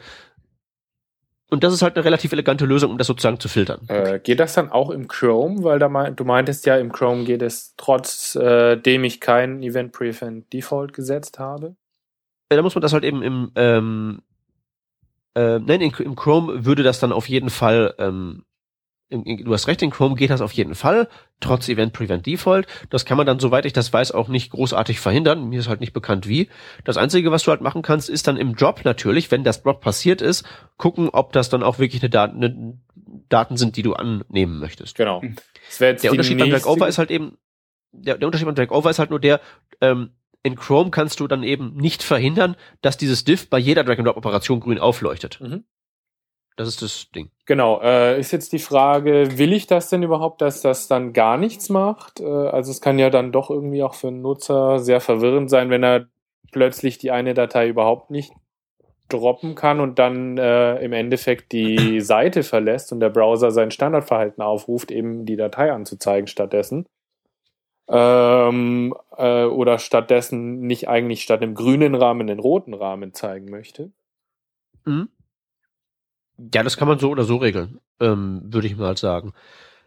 und das ist halt eine relativ elegante Lösung, um das sozusagen zu filtern. Äh, geht das dann auch im Chrome? Weil da mein, du meintest ja, im Chrome geht es trotz, äh, dem ich kein Event Prevent Default gesetzt habe. Ja, da muss man das halt eben im, ähm, äh, nein, in, im Chrome würde das dann auf jeden Fall ähm, du hast recht, in Chrome geht das auf jeden Fall, trotz Event Prevent Default. Das kann man dann, soweit ich das weiß, auch nicht großartig verhindern. Mir ist halt nicht bekannt wie. Das Einzige, was du halt machen kannst, ist dann im Drop natürlich, wenn das Drop passiert ist, gucken, ob das dann auch wirklich eine Daten, eine Daten sind, die du annehmen möchtest. Genau. der Unterschied beim Drag Over ist halt eben, der, der Unterschied beim Drag Over ist halt nur der, ähm, in Chrome kannst du dann eben nicht verhindern, dass dieses Diff bei jeder Drag-and-Drop-Operation grün aufleuchtet. Mhm. Das ist das Ding. Genau. Äh, ist jetzt die Frage, will ich das denn überhaupt, dass das dann gar nichts macht? Äh, also es kann ja dann doch irgendwie auch für einen Nutzer sehr verwirrend sein, wenn er plötzlich die eine Datei überhaupt nicht droppen kann und dann äh, im Endeffekt die Seite verlässt und der Browser sein Standardverhalten aufruft, eben die Datei anzuzeigen stattdessen. Ähm, äh, oder stattdessen nicht eigentlich statt dem grünen Rahmen den roten Rahmen zeigen möchte. Mhm. Ja, das kann man so oder so regeln, ähm, würde ich mal sagen.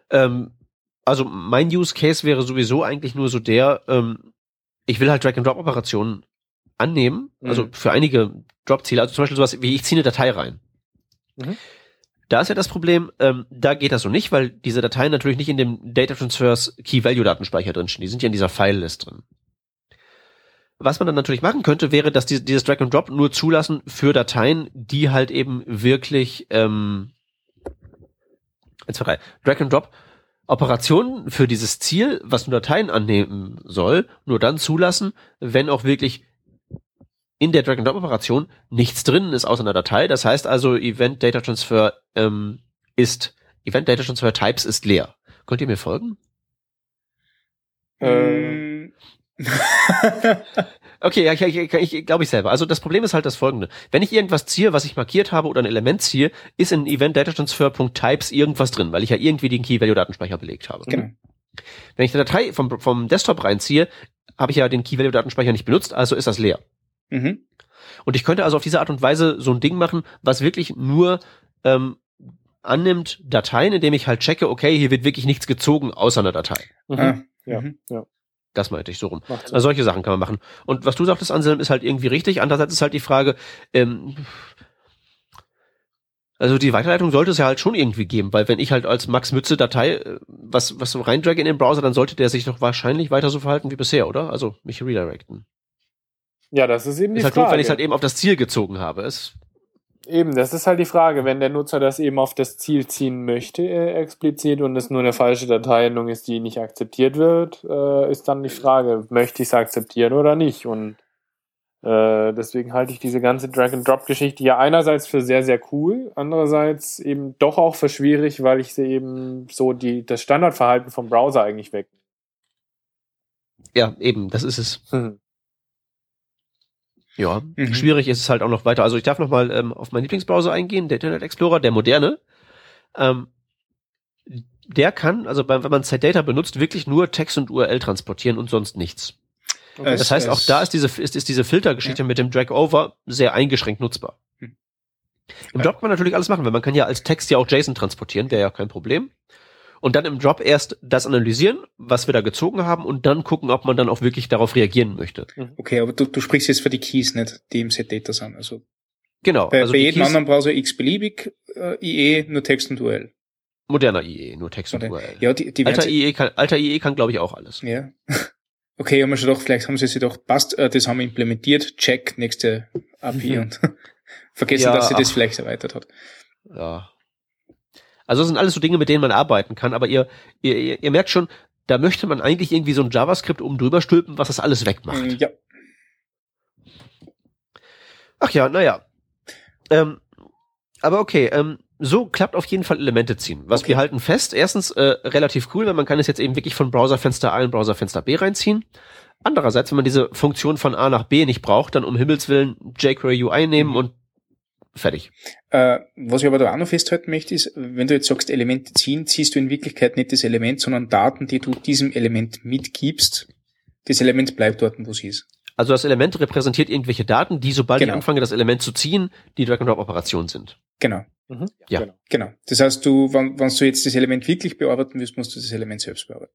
Ähm, also mein Use Case wäre sowieso eigentlich nur so der, ähm, ich will halt Drag-and-Drop-Operationen annehmen, also mhm. also für einige Drop-Ziele, also zum Beispiel sowas wie ich ziehe eine Datei rein. Mhm. Da ist ja das Problem, ähm, da geht das so nicht, weil diese Dateien natürlich nicht in dem Data Transfers Key Value Datenspeicher drinstehen. Die sind ja in dieser File-List drin. Was man dann natürlich machen könnte, wäre, dass die, dieses Drag and Drop nur zulassen für Dateien, die halt eben wirklich ähm, jetzt drei, Drag and Drop Operationen für dieses Ziel, was nur Dateien annehmen soll, nur dann zulassen, wenn auch wirklich in der Drag and Drop Operation nichts drin ist außer einer Datei. Das heißt also, Event Data Transfer ähm, ist Event Data Transfer Types ist leer. Könnt ihr mir folgen? Ähm, okay, ja, ich, ich, ich glaube ich selber. Also das Problem ist halt das folgende. Wenn ich irgendwas ziehe, was ich markiert habe oder ein Element ziehe, ist in Event Data Transfer.types irgendwas drin, weil ich ja irgendwie den Key-Value-Datenspeicher belegt habe. Genau. Wenn ich eine Datei vom, vom Desktop reinziehe, habe ich ja den Key-Value-Datenspeicher nicht benutzt, also ist das leer. Mhm. Und ich könnte also auf diese Art und Weise so ein Ding machen, was wirklich nur ähm, annimmt Dateien, indem ich halt checke, okay, hier wird wirklich nichts gezogen außer einer Datei. Mhm. Ah, ja, mhm. ja. Das meinte ich so rum. Also solche Sachen kann man machen. Und was du sagtest, Anselm, ist halt irgendwie richtig. Andererseits ist halt die Frage, ähm, also die Weiterleitung sollte es ja halt schon irgendwie geben, weil wenn ich halt als Max Mütze Datei äh, was was so reindrage in den Browser, dann sollte der sich doch wahrscheinlich weiter so verhalten wie bisher, oder? Also mich redirecten. Ja, das ist eben die ist halt Frage. Gut, wenn ich halt eben auf das Ziel gezogen habe. Es Eben, das ist halt die Frage, wenn der Nutzer das eben auf das Ziel ziehen möchte, äh, explizit, und es nur eine falsche Dateiendung ist, die nicht akzeptiert wird, äh, ist dann die Frage, möchte ich es akzeptieren oder nicht? Und äh, deswegen halte ich diese ganze Drag-and-Drop-Geschichte ja einerseits für sehr, sehr cool, andererseits eben doch auch für schwierig, weil ich sie eben so die, das Standardverhalten vom Browser eigentlich weg. Ja, eben, das ist es. Hm. Ja, mhm. schwierig ist es halt auch noch weiter. Also ich darf noch mal ähm, auf meinen Lieblingsbrowser eingehen, der Internet Explorer, der moderne. Ähm, der kann, also wenn man Data benutzt, wirklich nur Text und URL transportieren und sonst nichts. Okay. Das heißt, auch da ist diese, ist, ist diese Filtergeschichte ja. mit dem Drag-Over sehr eingeschränkt nutzbar. Hm. Im Drop kann man natürlich alles machen, weil man kann ja als Text ja auch JSON transportieren, wäre ja kein Problem und dann im Drop erst das analysieren, was wir da gezogen haben und dann gucken, ob man dann auch wirklich darauf reagieren möchte. Mhm. Okay, aber du, du sprichst jetzt für die Keys, nicht die im Set Data sind. Also genau. Bei, also bei jedem Keys, anderen Browser x-beliebig äh, IE nur Text und URL. Moderner IE, nur Text und URL. Ja, die, die alter IE kann, alter IE kann glaube ich auch alles. Ja. Okay, haben wir schon doch, vielleicht haben sie sich doch passt, äh, das haben wir implementiert, check, nächste API mhm. und vergessen, ja, dass sie das vielleicht erweitert hat. Ja, also das sind alles so Dinge, mit denen man arbeiten kann, aber ihr, ihr, ihr merkt schon, da möchte man eigentlich irgendwie so ein JavaScript oben drüber stülpen, was das alles wegmacht. Mm, ja. Ach ja, naja. Ähm, aber okay, ähm, so klappt auf jeden Fall Elemente ziehen. Was okay. wir halten fest, erstens äh, relativ cool, weil man kann es jetzt eben wirklich von Browserfenster A in Browserfenster B reinziehen. Andererseits, wenn man diese Funktion von A nach B nicht braucht, dann um Himmels Willen jQuery UI nehmen mhm. und Fertig. Äh, was ich aber da auch noch festhalten möchte, ist, wenn du jetzt sagst, Elemente ziehen, ziehst du in Wirklichkeit nicht das Element, sondern Daten, die du diesem Element mitgibst. Das Element bleibt dort, wo es ist. Also das Element repräsentiert irgendwelche Daten, die, sobald genau. ich anfange, das Element zu ziehen, die Drag-and-Drop-Operationen sind. Genau. Mhm. Ja. Genau. genau. Das heißt, du, wenn, wenn du jetzt das Element wirklich bearbeiten willst, musst du das Element selbst bearbeiten.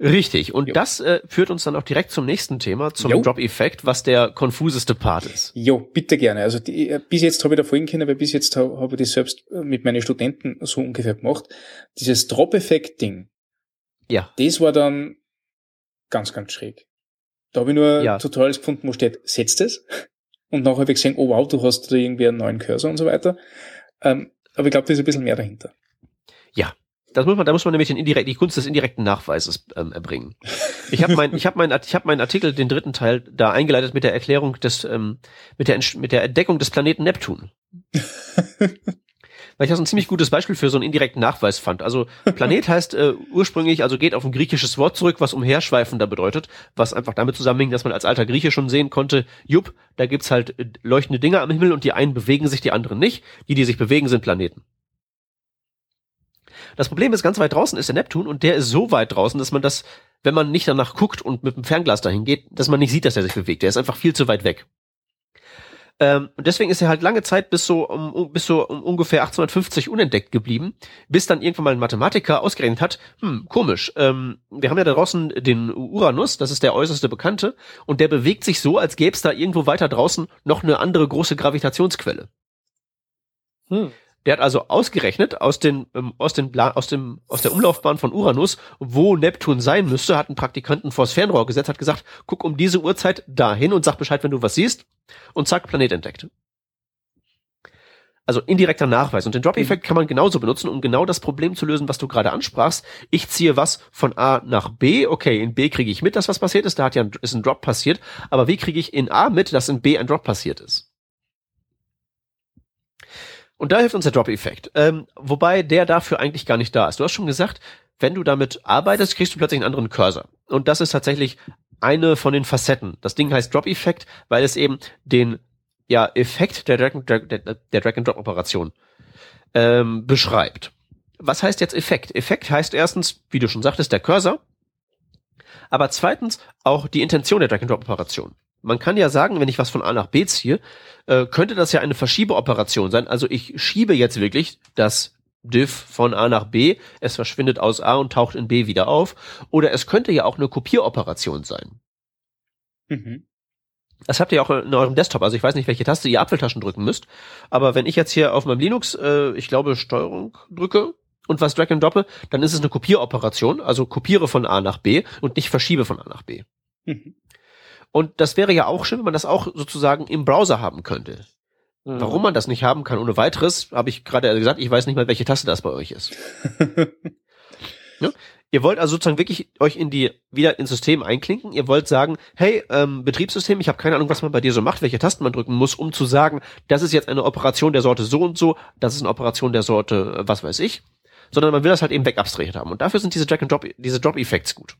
Richtig. Und jo. das äh, führt uns dann auch direkt zum nächsten Thema, zum Drop-Effekt, was der konfuseste Part ist. Jo, bitte gerne. Also die, äh, bis jetzt habe ich da vorhin können, aber bis jetzt habe hab ich das selbst äh, mit meinen Studenten so ungefähr gemacht. Dieses Drop-Effekt-Ding, ja. das war dann ganz, ganz schräg. Da habe ich nur ja. Tutorials gefunden, wo steht, setzt es. Und nachher habe ich gesehen, oh wow, du hast da irgendwie einen neuen Cursor und so weiter. Ähm, aber ich glaube, da ist ein bisschen mehr dahinter. Ja, das muss man, da muss man nämlich den indirekt, die Kunst des indirekten Nachweises ähm, erbringen. Ich habe mein, ich habe mein, ich habe meinen Artikel, den dritten Teil, da eingeleitet mit der Erklärung des, ähm, mit der, mit der Entdeckung des Planeten Neptun. Weil ich das ein ziemlich gutes Beispiel für so einen indirekten Nachweis fand. Also Planet heißt äh, ursprünglich, also geht auf ein griechisches Wort zurück, was umherschweifender bedeutet, was einfach damit zusammenhängt, dass man als alter Grieche schon sehen konnte, jupp, da gibt's halt äh, leuchtende Dinger am Himmel und die einen bewegen sich, die anderen nicht. Die, die sich bewegen, sind Planeten. Das Problem ist, ganz weit draußen ist der Neptun und der ist so weit draußen, dass man das, wenn man nicht danach guckt und mit dem Fernglas dahin geht, dass man nicht sieht, dass er sich bewegt. Der ist einfach viel zu weit weg. Ähm, und deswegen ist er halt lange Zeit bis so um, bis so um ungefähr 1850 unentdeckt geblieben, bis dann irgendwann mal ein Mathematiker ausgerechnet hat, hm, komisch, ähm, wir haben ja da draußen den Uranus, das ist der äußerste Bekannte, und der bewegt sich so, als gäbe es da irgendwo weiter draußen noch eine andere große Gravitationsquelle. Hm. Der hat also ausgerechnet aus den ähm, aus den aus dem aus der Umlaufbahn von Uranus, wo Neptun sein müsste, hat einen Praktikanten vors Fernrohr gesetzt, hat gesagt, guck um diese Uhrzeit dahin und sag Bescheid, wenn du was siehst und zack, Planet entdeckt. Also indirekter Nachweis. Und den Drop-Effekt kann man genauso benutzen, um genau das Problem zu lösen, was du gerade ansprachst. Ich ziehe was von A nach B. Okay, in B kriege ich mit, dass was passiert ist. Da hat ja ein, ist ein Drop passiert. Aber wie kriege ich in A mit, dass in B ein Drop passiert ist? Und da hilft uns der Drop-Effekt. Ähm, wobei der dafür eigentlich gar nicht da ist. Du hast schon gesagt, wenn du damit arbeitest, kriegst du plötzlich einen anderen Cursor. Und das ist tatsächlich eine von den Facetten. Das Ding heißt Drop-Effekt, weil es eben den ja, Effekt der Drag-and-Drop-Operation ähm, beschreibt. Was heißt jetzt Effekt? Effekt heißt erstens, wie du schon sagtest, der Cursor. Aber zweitens auch die Intention der Drag-and-Drop-Operation man kann ja sagen, wenn ich was von A nach B ziehe, äh, könnte das ja eine Verschiebeoperation sein. Also ich schiebe jetzt wirklich das diff von A nach B, es verschwindet aus A und taucht in B wieder auf. Oder es könnte ja auch eine Kopieroperation sein. Mhm. Das habt ihr auch in eurem Desktop. Also ich weiß nicht, welche Taste ihr Apfeltaschen drücken müsst. Aber wenn ich jetzt hier auf meinem Linux, äh, ich glaube, Steuerung drücke und was Drag and Droppe, dann ist es eine Kopieroperation. Also kopiere von A nach B und nicht verschiebe von A nach B. Mhm. Und das wäre ja auch schön, wenn man das auch sozusagen im Browser haben könnte. Mhm. Warum man das nicht haben kann ohne weiteres, habe ich gerade gesagt, ich weiß nicht mal, welche Taste das bei euch ist. ja? Ihr wollt also sozusagen wirklich euch in die wieder ins System einklinken. Ihr wollt sagen, hey, ähm, Betriebssystem, ich habe keine Ahnung, was man bei dir so macht, welche Tasten man drücken muss, um zu sagen, das ist jetzt eine Operation der Sorte so und so, das ist eine Operation der Sorte äh, was weiß ich. Sondern man will das halt eben wegabstrahiert haben. Und dafür sind diese Drag and Drop, diese Drop-Effects gut.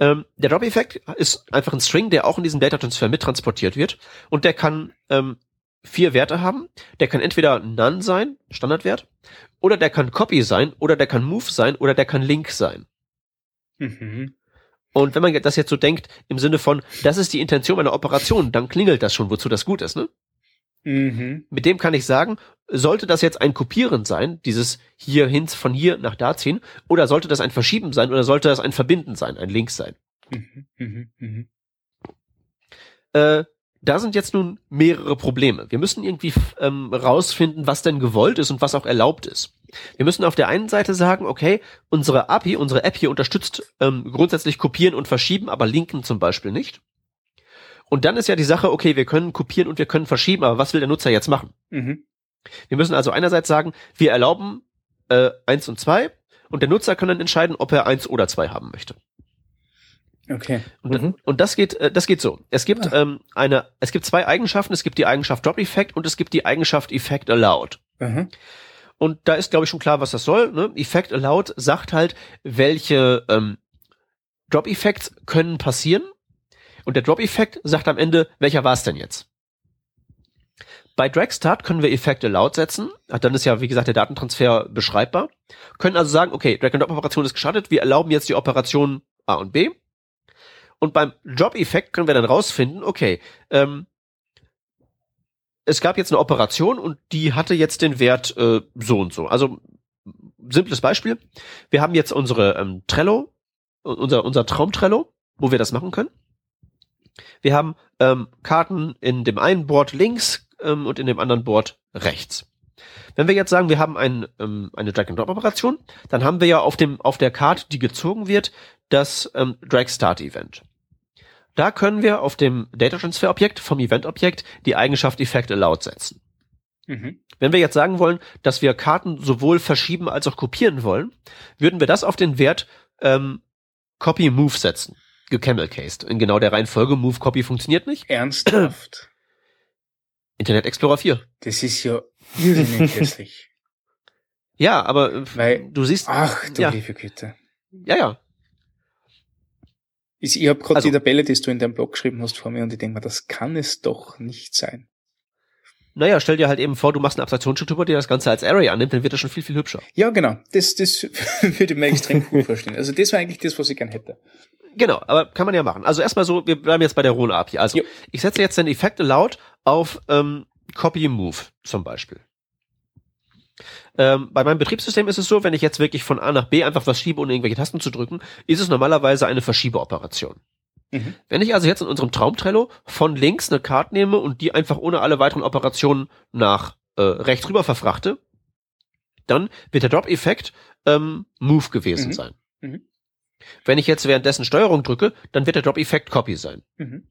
Ähm, der Drop-Effekt ist einfach ein String, der auch in diesem Data Transfer mittransportiert wird. Und der kann ähm, vier Werte haben. Der kann entweder None sein, Standardwert, oder der kann Copy sein, oder der kann Move sein, oder der kann Link sein. Mhm. Und wenn man das jetzt so denkt, im Sinne von, das ist die Intention meiner Operation, dann klingelt das schon, wozu das gut ist, ne? Mhm. Mit dem kann ich sagen, sollte das jetzt ein Kopieren sein, dieses hier hin von hier nach da ziehen, oder sollte das ein Verschieben sein, oder sollte das ein Verbinden sein, ein Link sein? Mhm. Mhm. mhm. Äh, da sind jetzt nun mehrere Probleme. Wir müssen irgendwie ähm, rausfinden, was denn gewollt ist und was auch erlaubt ist. Wir müssen auf der einen Seite sagen, okay, unsere API, unsere App hier unterstützt ähm, grundsätzlich kopieren und verschieben, aber linken zum Beispiel nicht. Und dann ist ja die Sache, okay, wir können kopieren und wir können verschieben, aber was will der Nutzer jetzt machen? Mhm. Wir müssen also einerseits sagen, wir erlauben äh, eins und zwei und der Nutzer kann dann entscheiden, ob er eins oder zwei haben möchte. Okay. Und, mhm. und das geht, äh, das geht so. Es gibt ah. ähm, eine, es gibt zwei Eigenschaften. Es gibt die Eigenschaft Drop Effect und es gibt die Eigenschaft Effect Allowed. Mhm. Und da ist, glaube ich, schon klar, was das soll. Ne? Effect Allowed sagt halt, welche ähm, Drop Effects können passieren. Und der Drop Effect sagt am Ende, welcher war es denn jetzt? Bei Drag Start können wir Effect Allowed setzen. Dann ist ja, wie gesagt, der Datentransfer beschreibbar. Können also sagen, okay, Drag and Drop Operation ist gestartet. Wir erlauben jetzt die Operation A und B. Und beim Job-Effekt können wir dann rausfinden, okay, ähm, es gab jetzt eine Operation und die hatte jetzt den Wert äh, so und so. Also simples Beispiel. Wir haben jetzt unsere ähm, Trello, unser, unser Traum-Trello, wo wir das machen können. Wir haben ähm, Karten in dem einen Board links ähm, und in dem anderen Board rechts. Wenn wir jetzt sagen, wir haben ein, ähm, eine Drag-and-Drop-Operation, dann haben wir ja auf dem auf der Karte, die gezogen wird, das ähm, Drag-Start-Event. Da können wir auf dem Data Transfer Objekt vom Event Objekt die Eigenschaft Effect Allowed setzen. Mhm. Wenn wir jetzt sagen wollen, dass wir Karten sowohl verschieben als auch kopieren wollen, würden wir das auf den Wert ähm, Copy Move setzen. Gecamelcased. In genau der Reihenfolge Move Copy funktioniert nicht. Ernsthaft? Internet Explorer 4. Das ist ja irrsinnig hässlich. Ja, aber äh, Weil, du siehst. Ach, du ja. liebe Güte. Ja, ja. Ich, ich habe gerade also, die Tabelle, die du in deinem Blog geschrieben hast, vor mir und ich denke mir, das kann es doch nicht sein. Naja, stell dir halt eben vor, du machst eine Abstraktionsstruktur, die das Ganze als Array annimmt, dann wird das schon viel, viel hübscher. Ja, genau. Das, das würde ich mir extrem cool vorstellen. Also das war eigentlich das, was ich gern hätte. Genau, aber kann man ja machen. Also erstmal so, wir bleiben jetzt bei der rohen API. Also jo. ich setze jetzt den Effekt Allowed auf ähm, Copy Move zum Beispiel. Ähm, bei meinem Betriebssystem ist es so, wenn ich jetzt wirklich von A nach B einfach was schiebe, ohne irgendwelche Tasten zu drücken, ist es normalerweise eine Verschiebeoperation. Mhm. Wenn ich also jetzt in unserem Traumtrello von links eine Karte nehme und die einfach ohne alle weiteren Operationen nach äh, rechts rüber verfrachte, dann wird der Drop-Effekt ähm, Move gewesen mhm. sein. Mhm. Wenn ich jetzt währenddessen Steuerung drücke, dann wird der Drop-Effekt Copy sein. Mhm.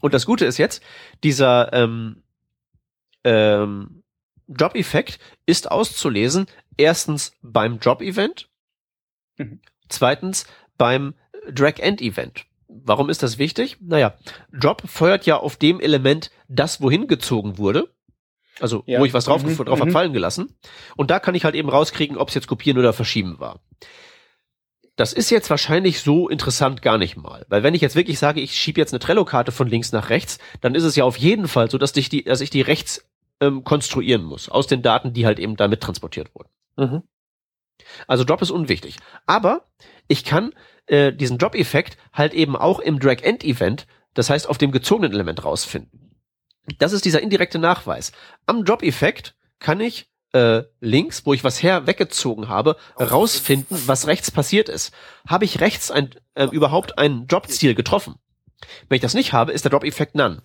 Und das Gute ist jetzt, dieser ähm, ähm, Job-Effekt ist auszulesen, erstens beim Job-Event, mhm. zweitens beim Drag-End-Event. Warum ist das wichtig? Naja, Job feuert ja auf dem Element, das wohin gezogen wurde. Also, ja. wo ich was drauf, mhm. drauf mhm. fallen gelassen. Und da kann ich halt eben rauskriegen, ob es jetzt kopieren oder verschieben war. Das ist jetzt wahrscheinlich so interessant gar nicht mal. Weil wenn ich jetzt wirklich sage, ich schiebe jetzt eine Trello-Karte von links nach rechts, dann ist es ja auf jeden Fall so, dass ich die, dass ich die rechts ähm, konstruieren muss, aus den Daten, die halt eben damit transportiert wurden. Mhm. Also Drop ist unwichtig. Aber ich kann äh, diesen Drop-Effekt halt eben auch im Drag-End-Event, das heißt auf dem gezogenen Element rausfinden. Das ist dieser indirekte Nachweis. Am Drop-Effekt kann ich äh, links, wo ich was her weggezogen habe, rausfinden, was rechts passiert ist. Habe ich rechts ein, äh, überhaupt ein Drop-Ziel getroffen? Wenn ich das nicht habe, ist der Drop-Effekt none.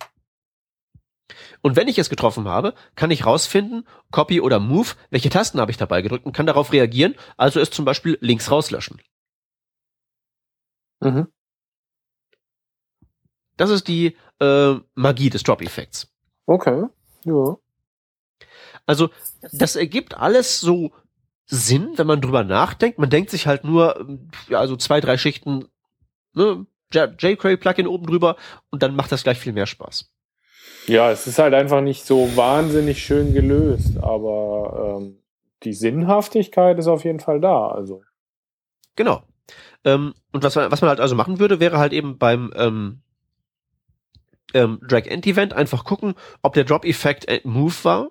Und wenn ich es getroffen habe, kann ich rausfinden, Copy oder Move, welche Tasten habe ich dabei gedrückt und kann darauf reagieren, also es zum Beispiel links rauslöschen. Mhm. Das ist die äh, Magie des Drop-Effekts. Okay, ja. Also, das ergibt alles so Sinn, wenn man drüber nachdenkt. Man denkt sich halt nur, ja, also zwei, drei Schichten, ne, jQuery-Plugin oben drüber und dann macht das gleich viel mehr Spaß. Ja, es ist halt einfach nicht so wahnsinnig schön gelöst, aber ähm, die Sinnhaftigkeit ist auf jeden Fall da. Also. Genau. Ähm, und was man, was man halt also machen würde, wäre halt eben beim ähm, ähm, Drag-End-Event einfach gucken, ob der Drop-Effekt Move war.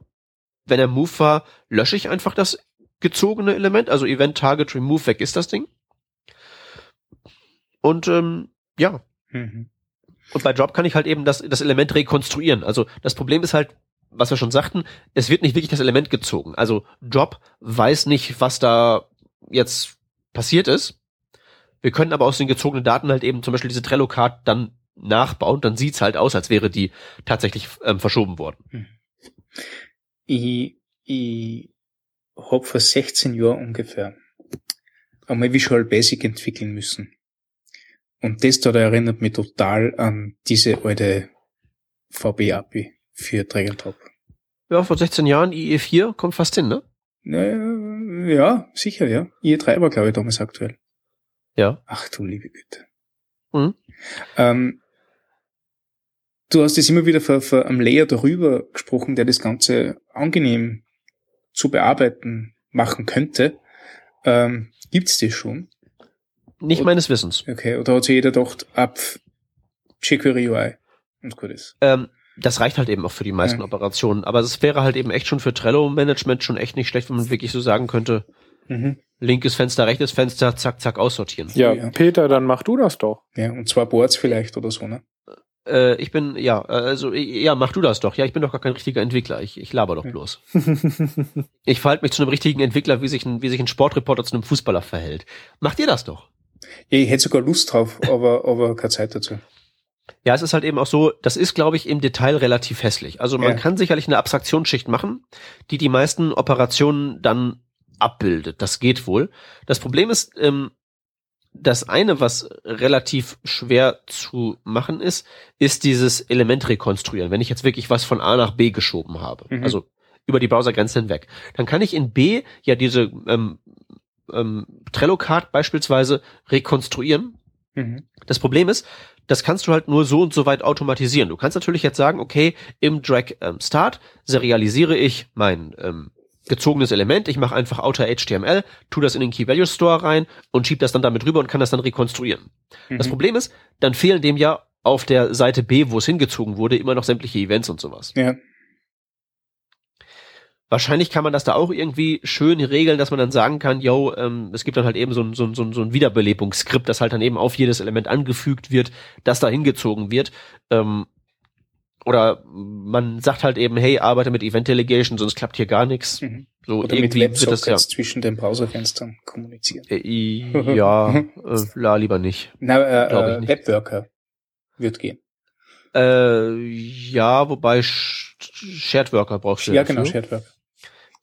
Wenn er Move war, lösche ich einfach das gezogene Element, also Event Target Remove, weg ist das Ding. Und ähm, ja. Mhm. Und bei Drop kann ich halt eben das, das Element rekonstruieren. Also das Problem ist halt, was wir schon sagten, es wird nicht wirklich das Element gezogen. Also Drop weiß nicht, was da jetzt passiert ist. Wir können aber aus den gezogenen Daten halt eben zum Beispiel diese Trello-Card dann nachbauen, dann sieht's halt aus, als wäre die tatsächlich ähm, verschoben worden. Ich, ich hab vor 16 Jahren ungefähr einmal Visual Basic entwickeln müssen. Und das da erinnert mich total an diese alte VB-API für Drag and Drop. Ja, vor 16 Jahren IE4 kommt fast hin, ne? Ja, ja sicher, ja. IE3 war, glaube ich, damals aktuell. Ja. Ach du liebe Güte. Mhm. Ähm, du hast jetzt immer wieder vor, vor einem Layer darüber gesprochen, der das Ganze angenehm zu bearbeiten machen könnte. Ähm, gibt's das schon? Nicht oder, meines Wissens. Okay, oder hat sich jeder gedacht, ab jQuery UI und gut ist? Ähm, das reicht halt eben auch für die meisten ja. Operationen. Aber es wäre halt eben echt schon für Trello-Management schon echt nicht schlecht, wenn man wirklich so sagen könnte, mhm. linkes Fenster, rechtes Fenster, zack, zack, aussortieren. Ja, ja, Peter, dann mach du das doch. Ja, und zwei Boards vielleicht oder so, ne? Äh, ich bin, ja, also, ja, mach du das doch. Ja, ich bin doch gar kein richtiger Entwickler. Ich, ich laber doch bloß. ich verhalte mich zu einem richtigen Entwickler, wie sich ein, wie sich ein Sportreporter zu einem Fußballer verhält. Macht ihr das doch? Ja, ich hätte sogar Lust drauf, aber, aber keine Zeit dazu. Ja, es ist halt eben auch so, das ist, glaube ich, im Detail relativ hässlich. Also man ja. kann sicherlich eine Abstraktionsschicht machen, die die meisten Operationen dann abbildet. Das geht wohl. Das Problem ist, ähm, das eine, was relativ schwer zu machen ist, ist dieses Element rekonstruieren. Wenn ich jetzt wirklich was von A nach B geschoben habe, mhm. also über die Browsergrenze hinweg, dann kann ich in B ja diese ähm, ähm, Trello-Card beispielsweise rekonstruieren. Mhm. Das Problem ist, das kannst du halt nur so und so weit automatisieren. Du kannst natürlich jetzt sagen, okay, im Drag ähm, Start serialisiere ich mein ähm, gezogenes Element, ich mache einfach Outer HTML, tu das in den Key Value Store rein und schieb das dann damit rüber und kann das dann rekonstruieren. Mhm. Das Problem ist, dann fehlen dem ja auf der Seite B, wo es hingezogen wurde, immer noch sämtliche Events und sowas. Ja. Wahrscheinlich kann man das da auch irgendwie schön regeln, dass man dann sagen kann, yo, ähm, es gibt dann halt eben so ein, so ein, so ein, so ein Wiederbelebungsskript, das halt dann eben auf jedes Element angefügt wird, das da hingezogen wird. Ähm, oder man sagt halt eben, hey, arbeite mit Event Delegation, sonst klappt hier gar nichts. Mhm. So oder irgendwie mit wird das ja zwischen den Browserfenstern kommunizieren. Äh, ja, äh, la lieber nicht. Na, äh, äh, nicht. Webworker wird gehen. Äh, ja, wobei Shared Worker brauchst du. Ja, genau, Shared Worker.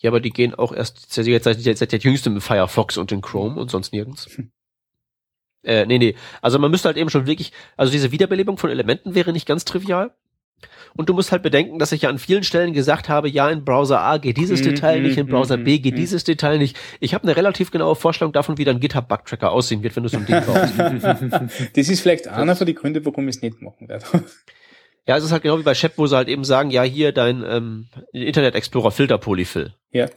Ja, aber die gehen auch erst seit, seit, seit, der jüngste mit Firefox und in Chrome und sonst nirgends. Hm. Äh, nee, nee. Also man müsste halt eben schon wirklich, also diese Wiederbelebung von Elementen wäre nicht ganz trivial. Und du musst halt bedenken, dass ich ja an vielen Stellen gesagt habe, ja, in Browser A geht dieses mm, Detail nicht, in Browser mm, B geht mm. dieses Detail nicht. Ich habe eine relativ genaue Vorstellung davon, wie dein GitHub-Bug-Tracker aussehen wird, wenn du so ein Ding brauchst. das ist vielleicht einer von den Gründen, warum ich es nicht machen werde. Ja, es ist halt genau wie bei Shep, wo sie halt eben sagen, ja, hier dein ähm, Internet Explorer Filter Polyfill. Ja.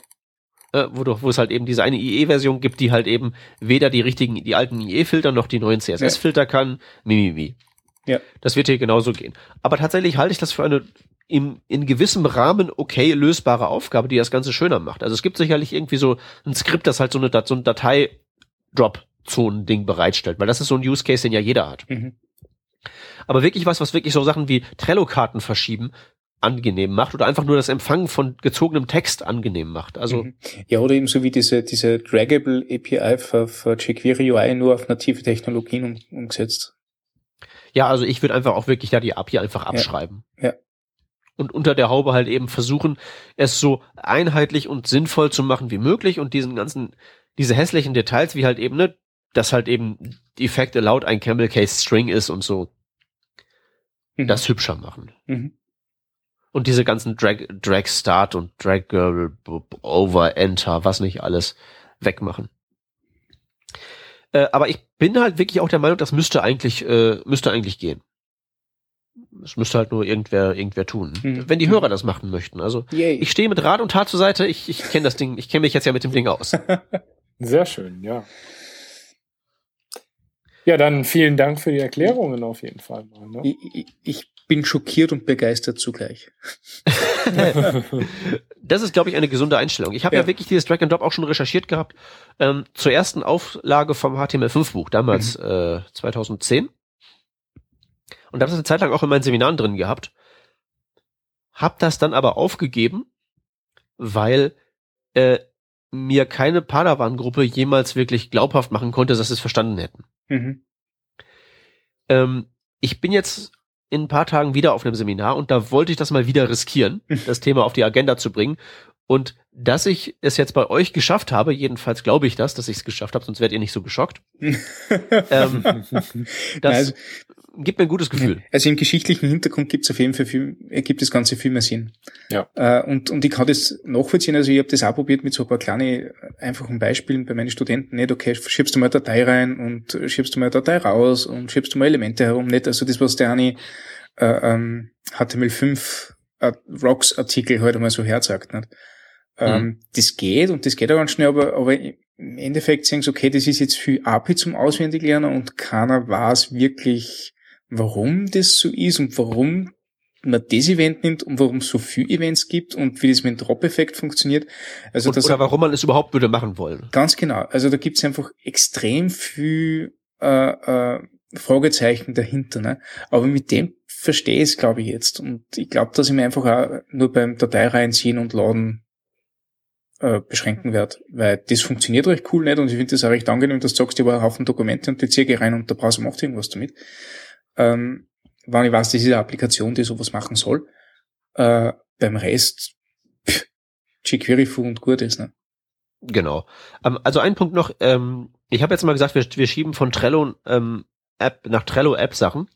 Äh, wo, du, wo es halt eben diese eine IE-Version gibt, die halt eben weder die richtigen, die alten IE-Filter noch die neuen CSS-Filter ja. kann. Mimimi. Ja. Das wird hier genauso gehen. Aber tatsächlich halte ich das für eine im, in gewissem Rahmen okay lösbare Aufgabe, die das Ganze schöner macht. Also es gibt sicherlich irgendwie so ein Skript, das halt so, eine, so ein Datei-Drop-Zonen-Ding bereitstellt, weil das ist so ein Use Case, den ja jeder hat. Mhm. Aber wirklich was, was wirklich so Sachen wie Trello-Karten verschieben, angenehm macht oder einfach nur das Empfangen von gezogenem Text angenehm macht. Also mhm. ja oder eben so wie diese diese Draggable API für, für jQuery UI nur auf native Technologien um, umgesetzt. Ja, also ich würde einfach auch wirklich da die API einfach abschreiben. Ja. ja. Und unter der Haube halt eben versuchen, es so einheitlich und sinnvoll zu machen wie möglich und diesen ganzen, diese hässlichen Details, wie halt eben, ne, dass halt eben Effekt allowed ein Camel Case String ist und so, mhm. das hübscher machen. Mhm. und diese ganzen Drag, Drag Start und Drag Girl Over Enter, was nicht alles wegmachen. Äh, aber ich bin halt wirklich auch der Meinung, das müsste eigentlich, äh, müsste eigentlich gehen. Es müsste halt nur irgendwer, irgendwer tun. Mhm. Wenn die Hörer das machen möchten. Also Yay. ich stehe mit Rat und Tat zur Seite. Ich, ich kenne das Ding, ich kenne mich jetzt ja mit dem Ding aus. Sehr schön, ja. Ja, dann vielen Dank für die Erklärungen auf jeden Fall mal. Ne? ich, ich bin schockiert und begeistert zugleich. Das ist, glaube ich, eine gesunde Einstellung. Ich habe ja. Ja. wirklich dieses Drag and Drop auch schon recherchiert gehabt. Ähm, zur ersten Auflage vom HTML5-Buch, damals äh, 2010. Und habe das eine Zeit lang auch in meinen Seminaren drin gehabt. Hab das dann aber aufgegeben, weil äh, mir keine Padawan-Gruppe jemals wirklich glaubhaft machen konnte, dass sie es verstanden hätten. Mhm. Ähm, ich bin jetzt in ein paar Tagen wieder auf einem Seminar und da wollte ich das mal wieder riskieren, das Thema auf die Agenda zu bringen. Und dass ich es jetzt bei euch geschafft habe, jedenfalls glaube ich das, dass ich es geschafft habe, sonst werdet ihr nicht so geschockt. Ähm, das also, gibt mir ein gutes Gefühl. also im geschichtlichen Hintergrund gibt es auf jeden Fall viel, ergibt das Ganze viel mehr Sinn. Ja. Äh, und, und ich kann das nachvollziehen, also ich habe das auch probiert mit so ein paar kleinen, einfachen Beispielen bei meinen Studenten. Nicht, okay, schiebst du mal eine Datei rein und schiebst du mal eine Datei raus und schiebst du mal Elemente herum. Nicht, also das, was der eine äh, ähm, HTML5 äh, Rocks-Artikel halt einmal so herzagt. Nicht? Ähm, Das geht und das geht auch ganz schnell, aber, aber im Endeffekt sagen sie, okay, das ist jetzt viel API zum Auswendiglernen und keiner weiß wirklich, warum das so ist und warum man das Event nimmt und warum es so viele Events gibt und wie das mit dem Drop-Effekt funktioniert. Also Und, das oder warum man es überhaupt würde machen wollen. Ganz genau. Also da gibt's einfach extrem viel äh, äh, Fragezeichen dahinter. Ne? Aber mit dem verstehe ich es, glaube ich, jetzt. Und ich glaube, dass ich mir einfach auch nur beim Datei reinziehen und laden äh, beschränken werde. Weil das funktioniert recht cool nicht und ich finde das auch recht angenehm, dass du sagst, ich habe einen Haufen Dokumente und die ziehe ich rein und der Browser macht irgendwas damit. Ähm, wenn ich weiß, das ist eine Applikation, die sowas machen soll. Äh, beim Rest pff, jQuery full und gut ist. Ne? Genau. Ähm, also ein Punkt noch, ähm, ich habe jetzt mal gesagt, wir, wir schieben von Trello ähm, App nach Trello App Sachen.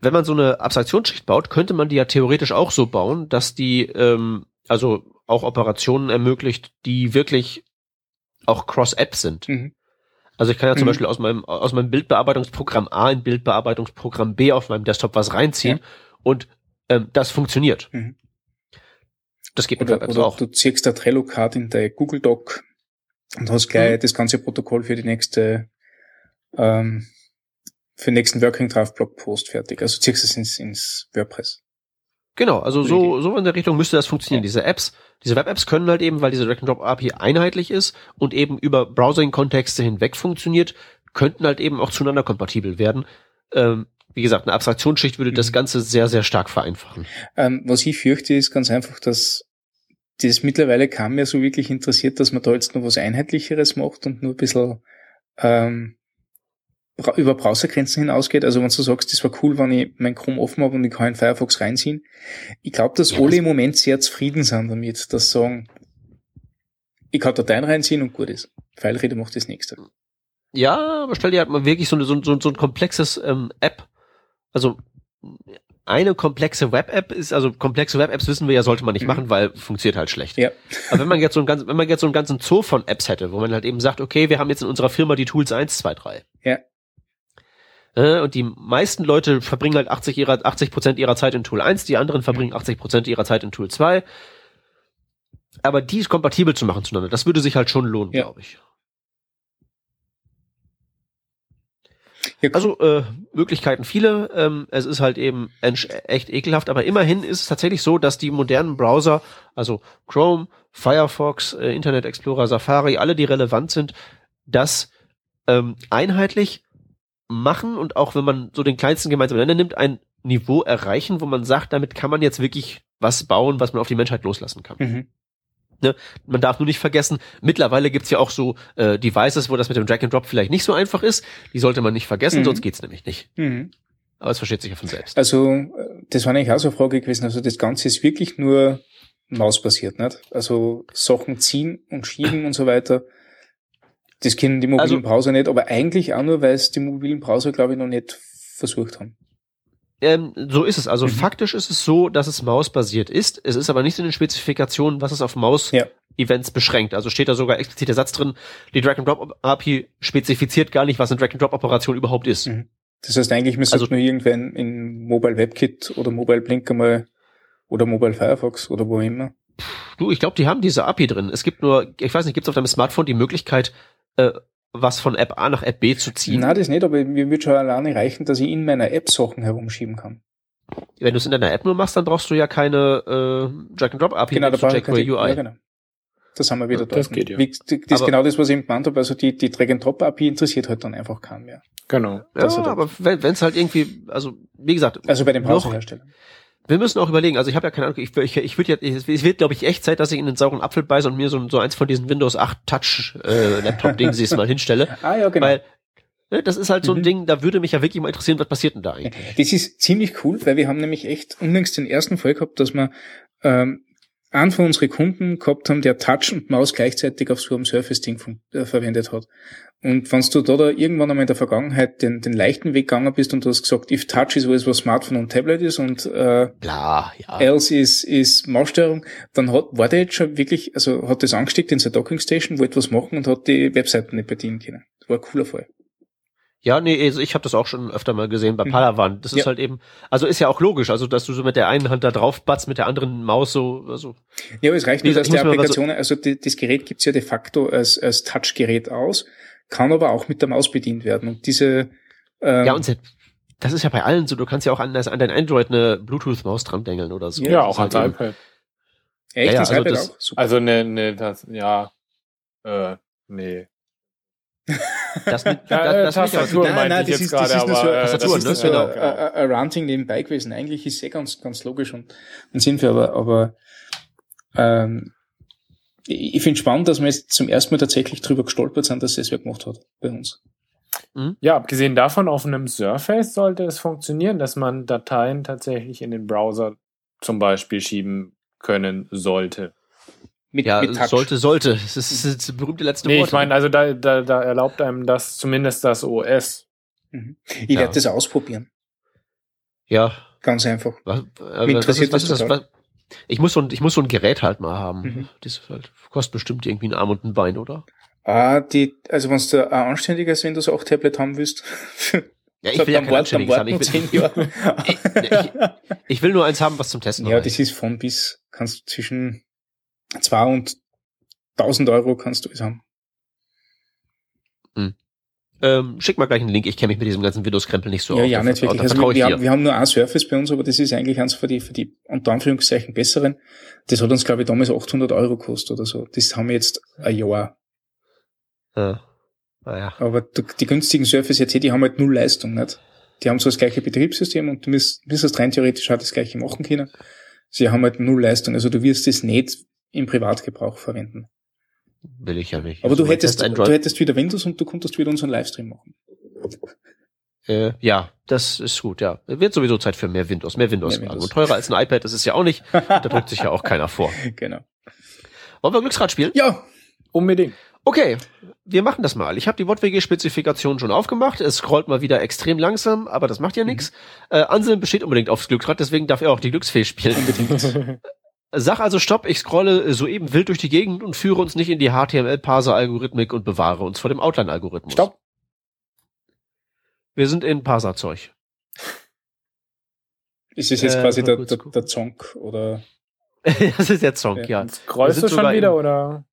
Wenn man so eine Abstraktionsschicht baut, könnte man die ja theoretisch auch so bauen, dass die ähm, also auch Operationen ermöglicht, die wirklich auch Cross-App sind. Mhm. Also ich kann ja zum Mhm. Beispiel aus meinem, aus meinem Bildbearbeitungsprogramm A in Bildbearbeitungsprogramm B auf meinem Desktop was reinziehen und ähm, das funktioniert. Mhm. Das geht mit Oder, Web-Apps oder auch. du ziehst der Trello-Card in der Google Doc und hast gleich Mhm. das ganze Protokoll für die nächste, ähm, für den nächsten Working Draft Blog Post fertig. Also ziehst es ins, ins WordPress. Genau, also so, so in der Richtung müsste das funktionieren. Diese Apps, diese Web-Apps können halt eben, weil diese Drag-and-Drop-API einheitlich ist und eben über Browsing-Kontexte hinweg funktioniert, könnten halt eben auch zueinander kompatibel werden. Ähm, wie gesagt, eine Abstraktionsschicht würde das Mhm. Ganze sehr, sehr stark vereinfachen. Ähm, was ich fürchte, ist ganz einfach, dass das mittlerweile kaum mehr so wirklich interessiert, dass man da jetzt noch was Einheitlicheres macht und nur ein bisschen ähm, über Browsergrenzen hinausgeht. Also wenn du sagst, das war cool, wenn ich mein Chrome offen habe und ich kann in Firefox reinziehen. Ich glaube, dass Ja, alle im Moment sehr zufrieden sind damit, dass sagen, ich kann Dateien reinziehen und gut ist. Filereader macht das nächste. Ja, aber stell dir halt mal wirklich so, eine, so, so, so ein komplexes ähm, App, also eine komplexe Web-App ist, also komplexe Web-Apps wissen wir ja, sollte man nicht Mhm. machen, weil funktioniert halt schlecht. Ja. Aber wenn man jetzt so einen ganzen, wenn man jetzt so einen ganzen Zoo von Apps hätte, wo man halt eben sagt, okay, wir haben jetzt in unserer Firma die Tools 1, 2, 3. Ja. Äh, Und die meisten Leute verbringen halt 80 ihrer, 80 Prozent ihrer Zeit in Tool 1, die anderen verbringen 80 Prozent ihrer Zeit in Tool 2. Aber die ist kompatibel zu machen zueinander, das würde sich halt schon lohnen, Ja. glaube ich. Ja, Also äh, Möglichkeiten viele. Ähm, es ist halt eben echt ekelhaft, aber immerhin ist es tatsächlich so, dass die modernen Browser, also Chrome, Firefox, äh, Internet Explorer, Safari, alle, die relevant sind, das ähm, einheitlich machen und auch wenn man so den kleinsten gemeinsamen Nenner nimmt, ein Niveau erreichen, wo man sagt, damit kann man jetzt wirklich was bauen, was man auf die Menschheit loslassen kann. Mhm. Man darf nur nicht vergessen, mittlerweile gibt's ja auch so äh, Devices, wo das mit dem Drag and Drop vielleicht nicht so einfach ist. Die sollte man nicht vergessen, Mhm. sonst geht's nämlich nicht. Mhm. Aber es versteht sich ja von selbst. Also, äh, das war eigentlich auch so eine Frage gewesen. Also, das Ganze ist wirklich nur mausbasiert, nicht? Also, Sachen ziehen und schieben und so weiter. Das kennen die mobilen Also- Browser nicht, aber eigentlich auch nur, weil es die mobilen Browser, glaube ich, noch nicht versucht haben. Ähm, so ist es. Also Mhm. faktisch ist es so, dass es Maus-basiert ist. Es ist aber nicht in den Spezifikationen, was es auf Maus-Events Ja. beschränkt. Also steht da sogar explizit der Satz drin, die Drag-and-Drop-API spezifiziert gar nicht, was eine Drag-and-Drop-Operation überhaupt ist. Mhm. Das heißt eigentlich, man Also- nur irgendwann in Mobile WebKit oder Mobile Blink einmal oder Mobile Firefox oder wo immer. Du, ich glaube, die haben diese API drin. Es gibt nur, ich weiß nicht, gibt es auf deinem Smartphone die Möglichkeit, äh, was von App A nach App B zu ziehen? Nein, das nicht, aber mir wird schon alleine reichen, dass ich in meiner App Sachen herumschieben kann. Wenn du es in deiner App nur machst, dann brauchst du ja keine äh, Drag-and-Drop-API Genau, da zu brauche ich jQuery keine- UI. Ja, genau. Das haben wir wieder Ja, das geht ja. Wie, das ist Aber- genau das, was ich eben gemeint habe. Also die, die Drag-and-Drop-API interessiert halt dann einfach keinen mehr. Genau. Das Ja, er- aber wenn es halt irgendwie, also wie gesagt, Also bei dem noch, Browserhersteller. Wir müssen auch überlegen, also ich habe ja keine Ahnung, ich, ich, ich würde jetzt, es wird glaube ich echt Zeit, dass ich in den sauren Apfel beiße und mir so, so eins von diesen Windows 8 Touch äh, mal hinstelle, Ah ja, genau. weil ne, das ist halt so ein Mhm. Ding, da würde mich ja wirklich mal interessieren, was passiert denn da eigentlich? Das ist ziemlich cool, weil wir haben nämlich echt unlängst den ersten Fall gehabt, dass wir ähm, einen von unseren Kunden gehabt haben, der Touch und Maus gleichzeitig auf so einem Surface-Ding äh, verwendet hat. Und wenn du da, da irgendwann einmal in der Vergangenheit den, den leichten Weg gegangen bist und du hast gesagt, if Touch ist alles, was Smartphone und Tablet ist und äh, Bla, ja. else ist, ist Maussteuerung, dann hat, war der jetzt schon wirklich, also hat das angesteckt in seine Dockingstation, wollte was machen und hat die Webseiten nicht bedienen können. Das war ein cooler Fall. Ja, nee, also ich habe das auch schon öfter mal gesehen bei Mhm. Palawan. Das ist Ja. halt eben, also ist ja auch logisch, also dass du so mit der einen Hand da drauf batzt, mit der anderen Maus so, also Ja, aber es reicht nur, gesagt, dass die mal so- Applikation, also die, das Gerät gibt's ja de facto als, als Touchgerät aus, kann aber auch mit der Maus bedient werden. Und diese ähm, ja und das ist ja bei allen so, du kannst ja auch an, das- an dein Android eine Bluetooth-Maus dran dengeln oder so. Ja, auch als halt iPad. echt ja, ja, das also iPad das- auch? Super. Also ne, ne, das, ja, äh, nee. Das, das, das, Ja, äh, das nicht, aber meinte ich das ist, das ist nur so, äh, das ist nur so Genau. ein, ein, ein Ranting nebenbei gewesen. Eigentlich ist eh ganz, ganz logisch und, und sinnvoll, aber, aber ähm, ich, finde spannend, dass wir jetzt zum ersten Mal tatsächlich drüber gestolpert sind, dass es wer gemacht hat bei uns. Ja, abgesehen davon, auf einem Surface sollte es funktionieren, dass man Dateien tatsächlich in den Browser zum Beispiel schieben können sollte. Mit, ja, mit sollte, sollte. Das ist, das berühmte letzte Nee, Wort. ich meine, also da, da, da erlaubt einem das zumindest das OS. Mhm. Ich Ja. werde das ausprobieren. ja, Ganz einfach. was, äh, Mich was, ist, was das ist das? Was, ich muss so ein, ich muss so ein Gerät halt mal haben. Mhm. Das halt, kostet bestimmt irgendwie ein Arm und ein Bein, oder? Ah, die, also wenn du ein anständiges Windows 8 Tablet haben willst, Ja, ich will ja kein dann anständiges haben. Ich will, zehn Jahre. ich will nur eins haben, was zum Testen ja, das ist von bis, kannst du zwischen zwei und 1000 Euro kannst du es haben. Ähm, schick mal gleich einen Link. Ich kenne mich mit diesem ganzen Windows-Krempel nicht so ja, aus. ja, Da- nicht wirklich. Also wir, wir, haben, wir haben nur ein Surface bei uns, aber das ist eigentlich eins für die, für die unter Anführungszeichen besseren. Das hat uns, glaube ich, damals 800 Euro gekostet oder so. Das haben wir jetzt ein Jahr. Ja. Naja. Aber die, die günstigen Surface RT, die haben halt null Leistung, nicht? Die haben so das gleiche Betriebssystem und du müsst, müsstest rein theoretisch auch das gleiche machen können. Sie haben halt null Leistung. Also du wirst es nicht im Privatgebrauch verwenden. Will ich ja nicht. Aber Also du hättest, Test du hättest wieder Windows und du konntest wieder unseren Livestream machen. äh, ja, das ist gut, ja. Wird sowieso Zeit für mehr Windows, mehr Windows. Mehr Windows. Und teurer als ein iPad, das ist ja auch nicht. Da drückt sich ja auch keiner vor. genau. Wollen wir Glücksrad spielen? Ja, Unbedingt. Okay, wir machen das mal. Ich habe die WortWG-Spezifikation schon aufgemacht. Es scrollt mal wieder extrem langsam, aber das macht ja nichts. Äh, Anselm besteht unbedingt aufs Glücksrad, deswegen darf er auch die Glücksfee spielen. unbedingt. Sag also Stopp, ich scrolle soeben wild durch die Gegend und führe uns nicht in die HTML-Parser-Algorithmik und bewahre uns vor dem Outline-Algorithmus. Stopp. Wir sind in Parser-Zeug. Ist es jetzt Äh, quasi der, der, der Zonk oder? das ist jetzt Zonk, Ja. ja. Scrollst du schon wieder in- oder?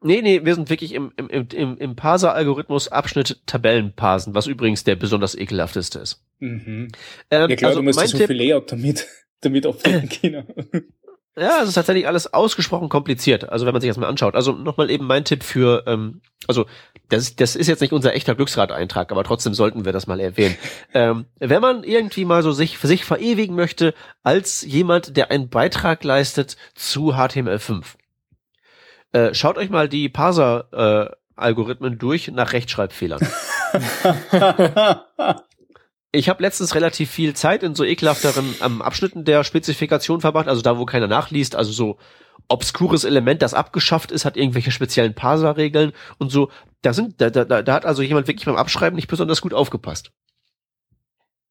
Nee, nee, wir sind wirklich im, im, im, im, im Parser-Algorithmus Abschnitt Tabellenparsen, was übrigens der besonders ekelhafteste ist. Mhm. Ähm, Ja klar, also du musst so Tipp, viel Layout damit, damit abdecken können. Ja, es ist tatsächlich alles ausgesprochen kompliziert. Also wenn man sich das mal anschaut. Also nochmal eben mein Tipp für, ähm, also das, das ist jetzt nicht unser echter Glücksrad-Eintrag, aber trotzdem sollten wir das mal erwähnen. ähm, wenn man irgendwie mal so sich für sich verewigen möchte als jemand, der einen Beitrag leistet zu HTML5, äh, schaut euch mal die Parser-Algorithmen durch nach Rechtschreibfehlern. Ich habe letztens relativ viel Zeit in so ekelhafteren ähm, Abschnitten der Spezifikation verbracht, also da, wo keiner nachliest, also so obskures Element, das abgeschafft ist, hat irgendwelche speziellen Parser-Regeln und so. Da sind, da, da, da hat also jemand wirklich beim Abschreiben nicht besonders gut aufgepasst.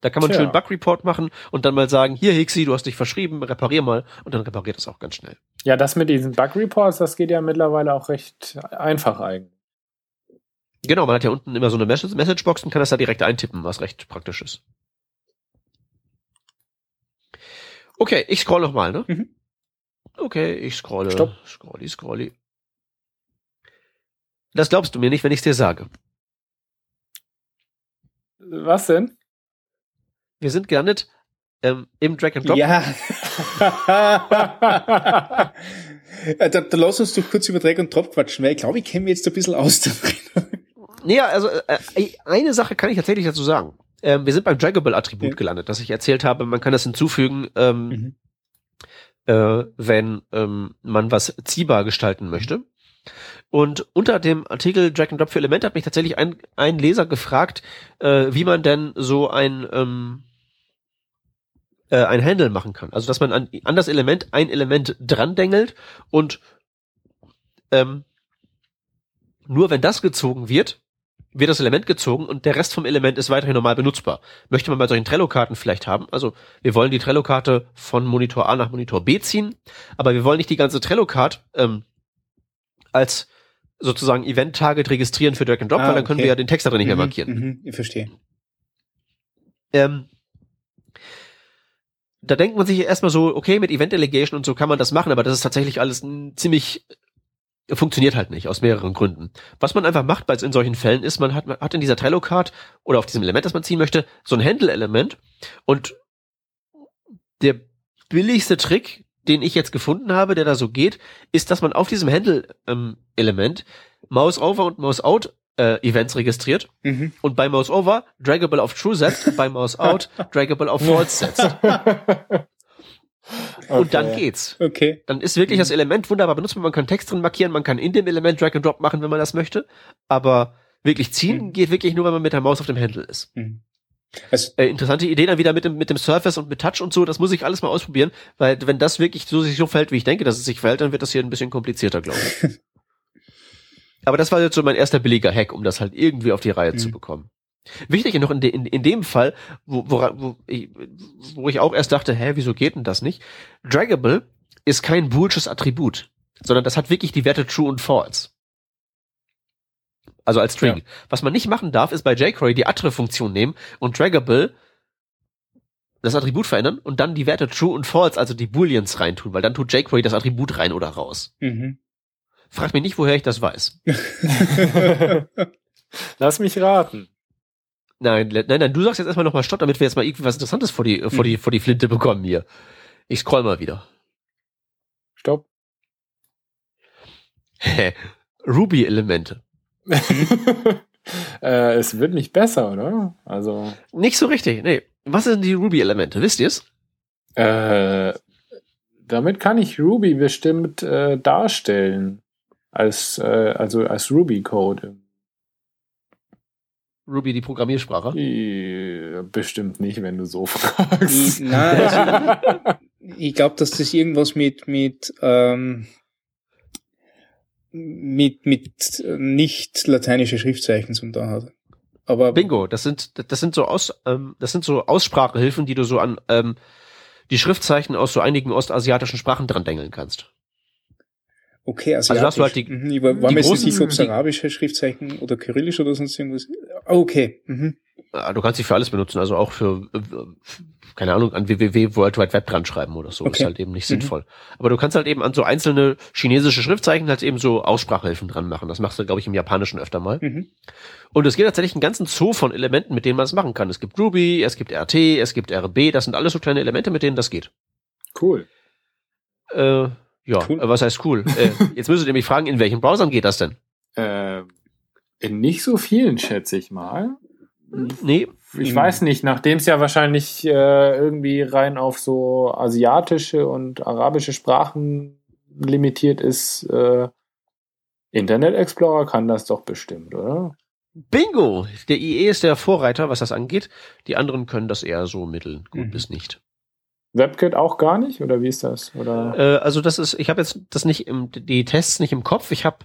Da kann man Tja. schön Bug Report machen und dann mal sagen, hier Hixi, du hast dich verschrieben, reparier mal und dann repariert es auch ganz schnell. Ja, das mit diesen Bug Reports, das geht ja mittlerweile auch recht einfach eigentlich. Genau, man hat ja unten immer so eine Message Messagebox und kann das da direkt eintippen, was recht praktisch ist. Okay, ich scroll noch mal, ne? Mhm. Okay, ich scrolle. Stopp. Scrolli, scrolli. Das glaubst du mir nicht, wenn ich es dir sage. Was denn? Wir sind gelandet ähm, im Drag and Drop. Ja. Äh, da, da lass uns doch kurz über Drag und Drop quatschen, weil ich glaube, ich kenne mich jetzt ein bisschen aus. Naja, also äh, eine Sache kann ich tatsächlich dazu sagen. Ähm, wir sind beim Draggable-Attribut Ja. gelandet, dass ich erzählt habe, man kann das hinzufügen, ähm, Mhm. äh, wenn ähm, man was ziehbar gestalten möchte. Und unter dem Artikel Drag and Drop für Elemente hat mich tatsächlich ein, ein Leser gefragt, äh, wie man denn so ein ähm, äh, ein Handle machen kann. Also dass man an, an das Element ein Element dran dengelt und ähm, nur wenn das gezogen wird, wird das Element gezogen und der Rest vom Element ist weiterhin normal benutzbar. Möchte man bei solchen Trello-Karten vielleicht haben, also wir wollen die Trello-Karte von Monitor A nach Monitor B ziehen, aber wir wollen nicht die ganze Trello-Card ähm, als sozusagen Event-Target registrieren für Drag and Drop, Ah, weil dann können okay. wir ja den Text darin nicht mehr Mhm, markieren. Mhm, ich verstehe. Ähm, da denkt man sich erstmal so, okay, mit Event Delegation und so kann man das machen, aber das ist tatsächlich alles ein ziemlich funktioniert halt nicht aus mehreren Gründen. Was man einfach macht bei in solchen Fällen ist, man hat, man hat in dieser Trello Card oder auf diesem Element, das man ziehen möchte, so ein Handle Element und der billigste Trick, den ich jetzt gefunden habe, der da so geht, ist, dass man auf diesem Handle ähm, Mouse Over und Mouse Out äh, Events registriert Mhm. und bei Mouse Over Draggable auf True setzt, bei Mouse Out Draggable auf False setzt. Und dann geht's. Okay. Dann ist wirklich das Element wunderbar benutzbar. Man kann Text drin markieren, man kann in dem Element Drag and Drop machen, wenn man das möchte. Aber wirklich ziehen Mhm. geht wirklich nur, wenn man mit der Maus auf dem Handle ist. Mhm. Also, Äh, interessante Idee dann wieder mit dem, mit dem Surface und mit Touch und so. Das muss ich alles mal ausprobieren, weil wenn das wirklich so sich so fällt, wie ich denke, dass es sich fällt, dann wird das hier ein bisschen komplizierter, glaube ich. Aber das war jetzt so mein erster billiger Hack, um das halt irgendwie auf die Reihe zu Mhm. bekommen. Wichtig noch in, de, in, in dem Fall, wo, wo, wo, ich, wo ich auch erst dachte, hä, wieso geht denn das nicht? Draggable ist kein boolsches Attribut, sondern das hat wirklich die Werte True und False. Also als String. Ja. Was man nicht machen darf, ist bei jQuery die Attre-Funktion nehmen und Draggable das Attribut verändern und dann die Werte True und False, also die Booleans reintun, weil dann tut jQuery das Attribut rein oder raus. mhm. Frag mich nicht, woher ich das weiß. Lass mich raten. Nein, nein, nein, du sagst jetzt erstmal nochmal Stopp, damit wir jetzt mal irgendwie was Interessantes vor die, vor die, vor die Flinte bekommen hier. Ich scroll mal wieder. Stopp. Hä? Ruby-Elemente. äh, es wird nicht besser, oder? Also, Nicht so richtig, nee. Was sind die Ruby-Elemente? Wisst ihr's? äh, damit kann ich Ruby bestimmt äh, darstellen. Als, äh, also als Ruby-Code. Ruby, die Programmiersprache. Äh, Bestimmt nicht, wenn du so Ich, fragst. nein, also, ich glaube, dass das irgendwas mit, mit, ähm, mit, mit nicht lateinische Schriftzeichen zum da hat. Aber Bingo, das sind, das sind so Aus, ähm, das sind so Aussprachehilfen, die du so an ähm, die Schriftzeichen aus so einigen ostasiatischen Sprachen dran dengeln kannst. Okay, also, Also hast du halt die- mhm, ich war, war die mir jetzt großen- nicht sicher, ob es arabische Schriftzeichen oder kyrillisch oder sonst irgendwas. Ah, Okay. Mhm. Du kannst sie für alles benutzen, also auch für, äh, keine Ahnung, an www World Wide Web dran schreiben oder so. Okay. Ist halt eben nicht Mhm. sinnvoll. Aber du kannst halt eben an so einzelne chinesische Schriftzeichen halt eben so Aussprachehilfen dran machen. Das machst du, glaube ich, im Japanischen öfter mal. Mhm. Und es gibt tatsächlich einen ganzen Zoo von Elementen, mit denen man das machen kann. Es gibt Ruby, es gibt RT, es gibt RB, das sind alles so kleine Elemente, mit denen das geht. Cool. Äh, ja, Cool. was heißt cool? äh, jetzt müsstet ihr mich fragen, in welchen Browsern geht das denn? Äh, in nicht so vielen, schätze ich mal. Nee, Ich weiß nicht, nachdem es ja wahrscheinlich äh, irgendwie rein auf so asiatische und arabische Sprachen limitiert ist, äh, Internet Explorer kann das doch bestimmt, oder? Bingo! Der IE ist der Vorreiter, was das angeht. Die anderen können das eher so mitteln, gut Mhm. bis nicht. WebKit auch gar nicht? Oder wie ist das? Oder? Äh, also das ist, ich habe jetzt das nicht im, die Tests nicht im Kopf. Ich habe,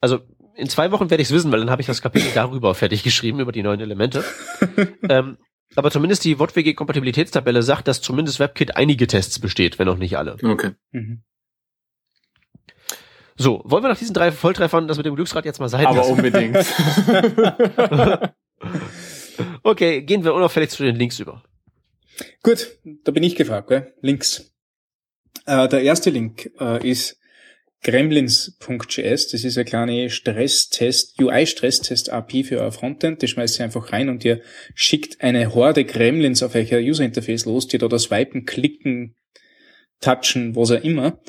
also in zwei Wochen werde ich es wissen, weil dann habe ich das Kapitel darüber fertig geschrieben über die neuen Elemente. ähm, Aber zumindest die WOTWG-Kompatibilitätstabelle sagt, dass zumindest WebKit einige Tests besteht, wenn auch nicht alle. Okay. Mhm. So, wollen wir nach diesen drei Volltreffern das mit dem Glücksrad jetzt mal sein Aber lassen? unbedingt. Okay, gehen wir unauffällig zu den Links über. Gut, da bin ich gefragt, gell? Links. Äh, der erste Link äh, ist gremlins.js. Das ist eine kleine Stresstest, UI-Stresstest-API für euer Frontend. Das schmeißt ihr einfach rein und ihr schickt eine Horde Gremlins auf euer User-Interface los, die da das Swipen, Klicken, Touchen, was auch immer.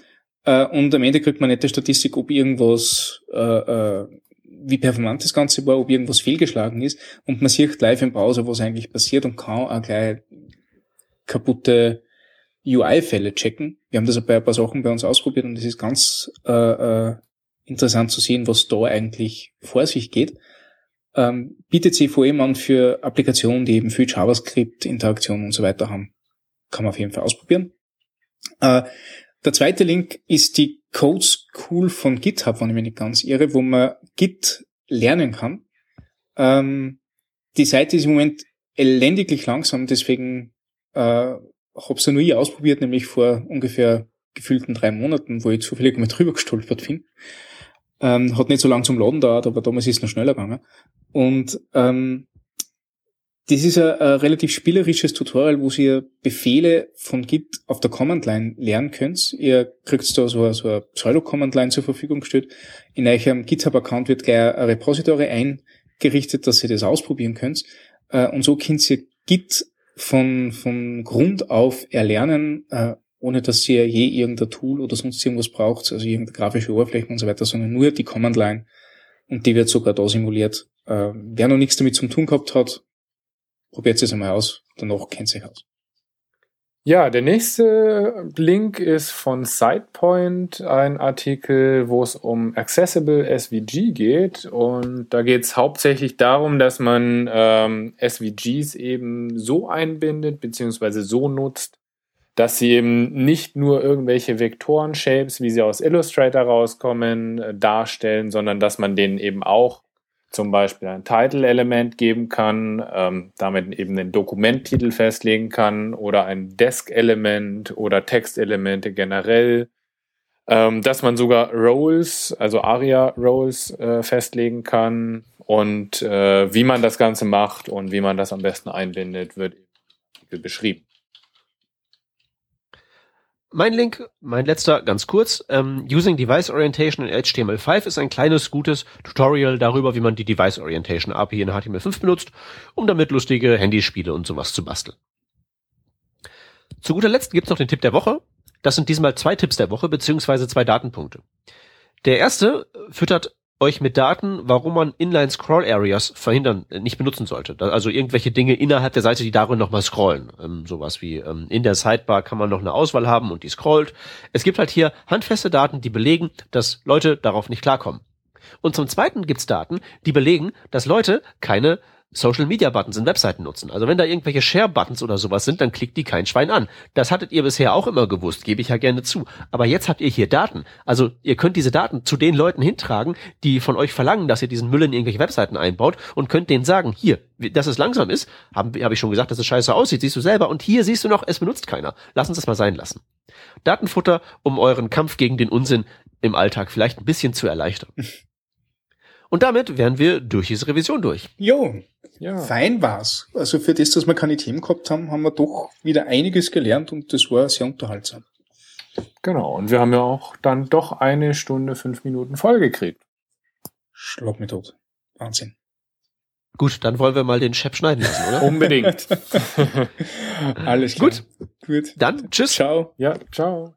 Äh, und am Ende kriegt man die Statistik, ob irgendwas, äh, äh, wie performant das Ganze war, ob irgendwas fehlgeschlagen ist. Und man sieht live im Browser, was eigentlich passiert und kann auch gleich kaputte UI-Fälle checken. Wir haben das bei ein paar Sachen bei uns ausprobiert und es ist ganz äh, äh, interessant zu sehen, was da eigentlich vor sich geht. Ähm, bietet allem an für Applikationen, die eben viel JavaScript, Interaktion und so weiter haben. Kann man auf jeden Fall ausprobieren. Äh, der zweite Link ist die Code School von GitHub, wenn ich mich nicht ganz irre, wo man Git lernen kann. Ähm, die Seite ist im Moment elendiglich langsam, deswegen äh, habe sie nur ich ausprobiert, nämlich vor ungefähr gefühlten drei Monaten, wo ich zufällig mal drüber gestolpert bin. Ähm, hat nicht so lang zum Laden dauert, aber damals ist es noch schneller gegangen. Und ähm, das ist ein, ein relativ spielerisches Tutorial, wo ihr Befehle von Git auf der Command-Line lernen könnt. Ihr kriegt da so eine, so eine Pseudo-Command-Line zur Verfügung gestellt. In eurem GitHub-Account wird gleich ein Repository eingerichtet, dass ihr das ausprobieren könnt. Äh, und so könnt ihr Git von, von Grund auf erlernen, äh, ohne dass ihr je irgendein Tool oder sonst irgendwas braucht, also irgendeine grafische Oberfläche und so weiter, sondern nur die Command Line und die wird sogar da simuliert. Äh, wer noch nichts damit zum tun gehabt hat, probiert es einmal aus, danach kennt euch aus. Ja, der nächste Link ist von SidePoint, ein Artikel, wo es um Accessible SVG geht. Und da geht es hauptsächlich darum, dass man ähm, SVGs eben so einbindet, beziehungsweise so nutzt, dass sie eben nicht nur irgendwelche Vektoren-Shapes, wie sie aus Illustrator rauskommen, äh, darstellen, sondern dass man denen eben auch zum Beispiel ein Title-Element geben kann, ähm, damit eben den Dokumenttitel festlegen kann oder ein Desk-Element oder Textelemente generell, ähm, dass man sogar Roles, also ARIA-Roles äh, festlegen kann und äh, wie man das Ganze macht und wie man das am besten einbindet, wird beschrieben. Mein Link, mein letzter, ganz kurz. Ähm, Using Device Orientation in HTML5 ist ein kleines, gutes Tutorial darüber, wie man die Device Orientation API in HTML5 benutzt, um damit lustige Handyspiele und sowas zu basteln. Zu guter Letzt gibt's noch den Tipp der Woche. Das sind diesmal zwei Tipps der Woche, beziehungsweise zwei Datenpunkte. Der erste füttert euch mit Daten, warum man Inline Scroll Areas verhindern, äh, nicht benutzen sollte. Also irgendwelche Dinge innerhalb der Seite, die darin nochmal scrollen. Ähm, sowas wie ähm, in der Sidebar kann man noch eine Auswahl haben und die scrollt. Es gibt halt hier handfeste Daten, die belegen, dass Leute darauf nicht klarkommen. Und zum Zweiten gibt's Daten, die belegen, dass Leute keine Social Media Buttons in Webseiten nutzen. Also wenn da irgendwelche Share Buttons oder sowas sind, dann klickt die kein Schwein an. Das hattet ihr bisher auch immer gewusst, gebe ich ja gerne zu. Aber jetzt habt ihr hier Daten. Also ihr könnt diese Daten zu den Leuten hintragen, die von euch verlangen, dass ihr diesen Müll in irgendwelche Webseiten einbaut und könnt denen sagen, hier, dass es langsam ist, habe hab ich schon gesagt, dass es scheiße aussieht, siehst du selber. Und hier siehst du noch, es benutzt keiner. Lass uns das mal sein lassen. Datenfutter, um euren Kampf gegen den Unsinn im Alltag vielleicht ein bisschen zu erleichtern. Und damit wären wir durch diese Revision durch. Jo, Ja. fein war's. Also für das, dass wir keine Themen gehabt haben, haben wir doch wieder einiges gelernt und das war sehr unterhaltsam. Genau. Und wir haben ja auch dann doch eine Stunde, fünf Minuten vollgekriegt. Schlag mich tot. Wahnsinn. Gut, dann wollen wir mal den Chef schneiden lassen, oder? Unbedingt. Alles klar. Gut. Gut. Dann tschüss. Ciao. ja, ciao.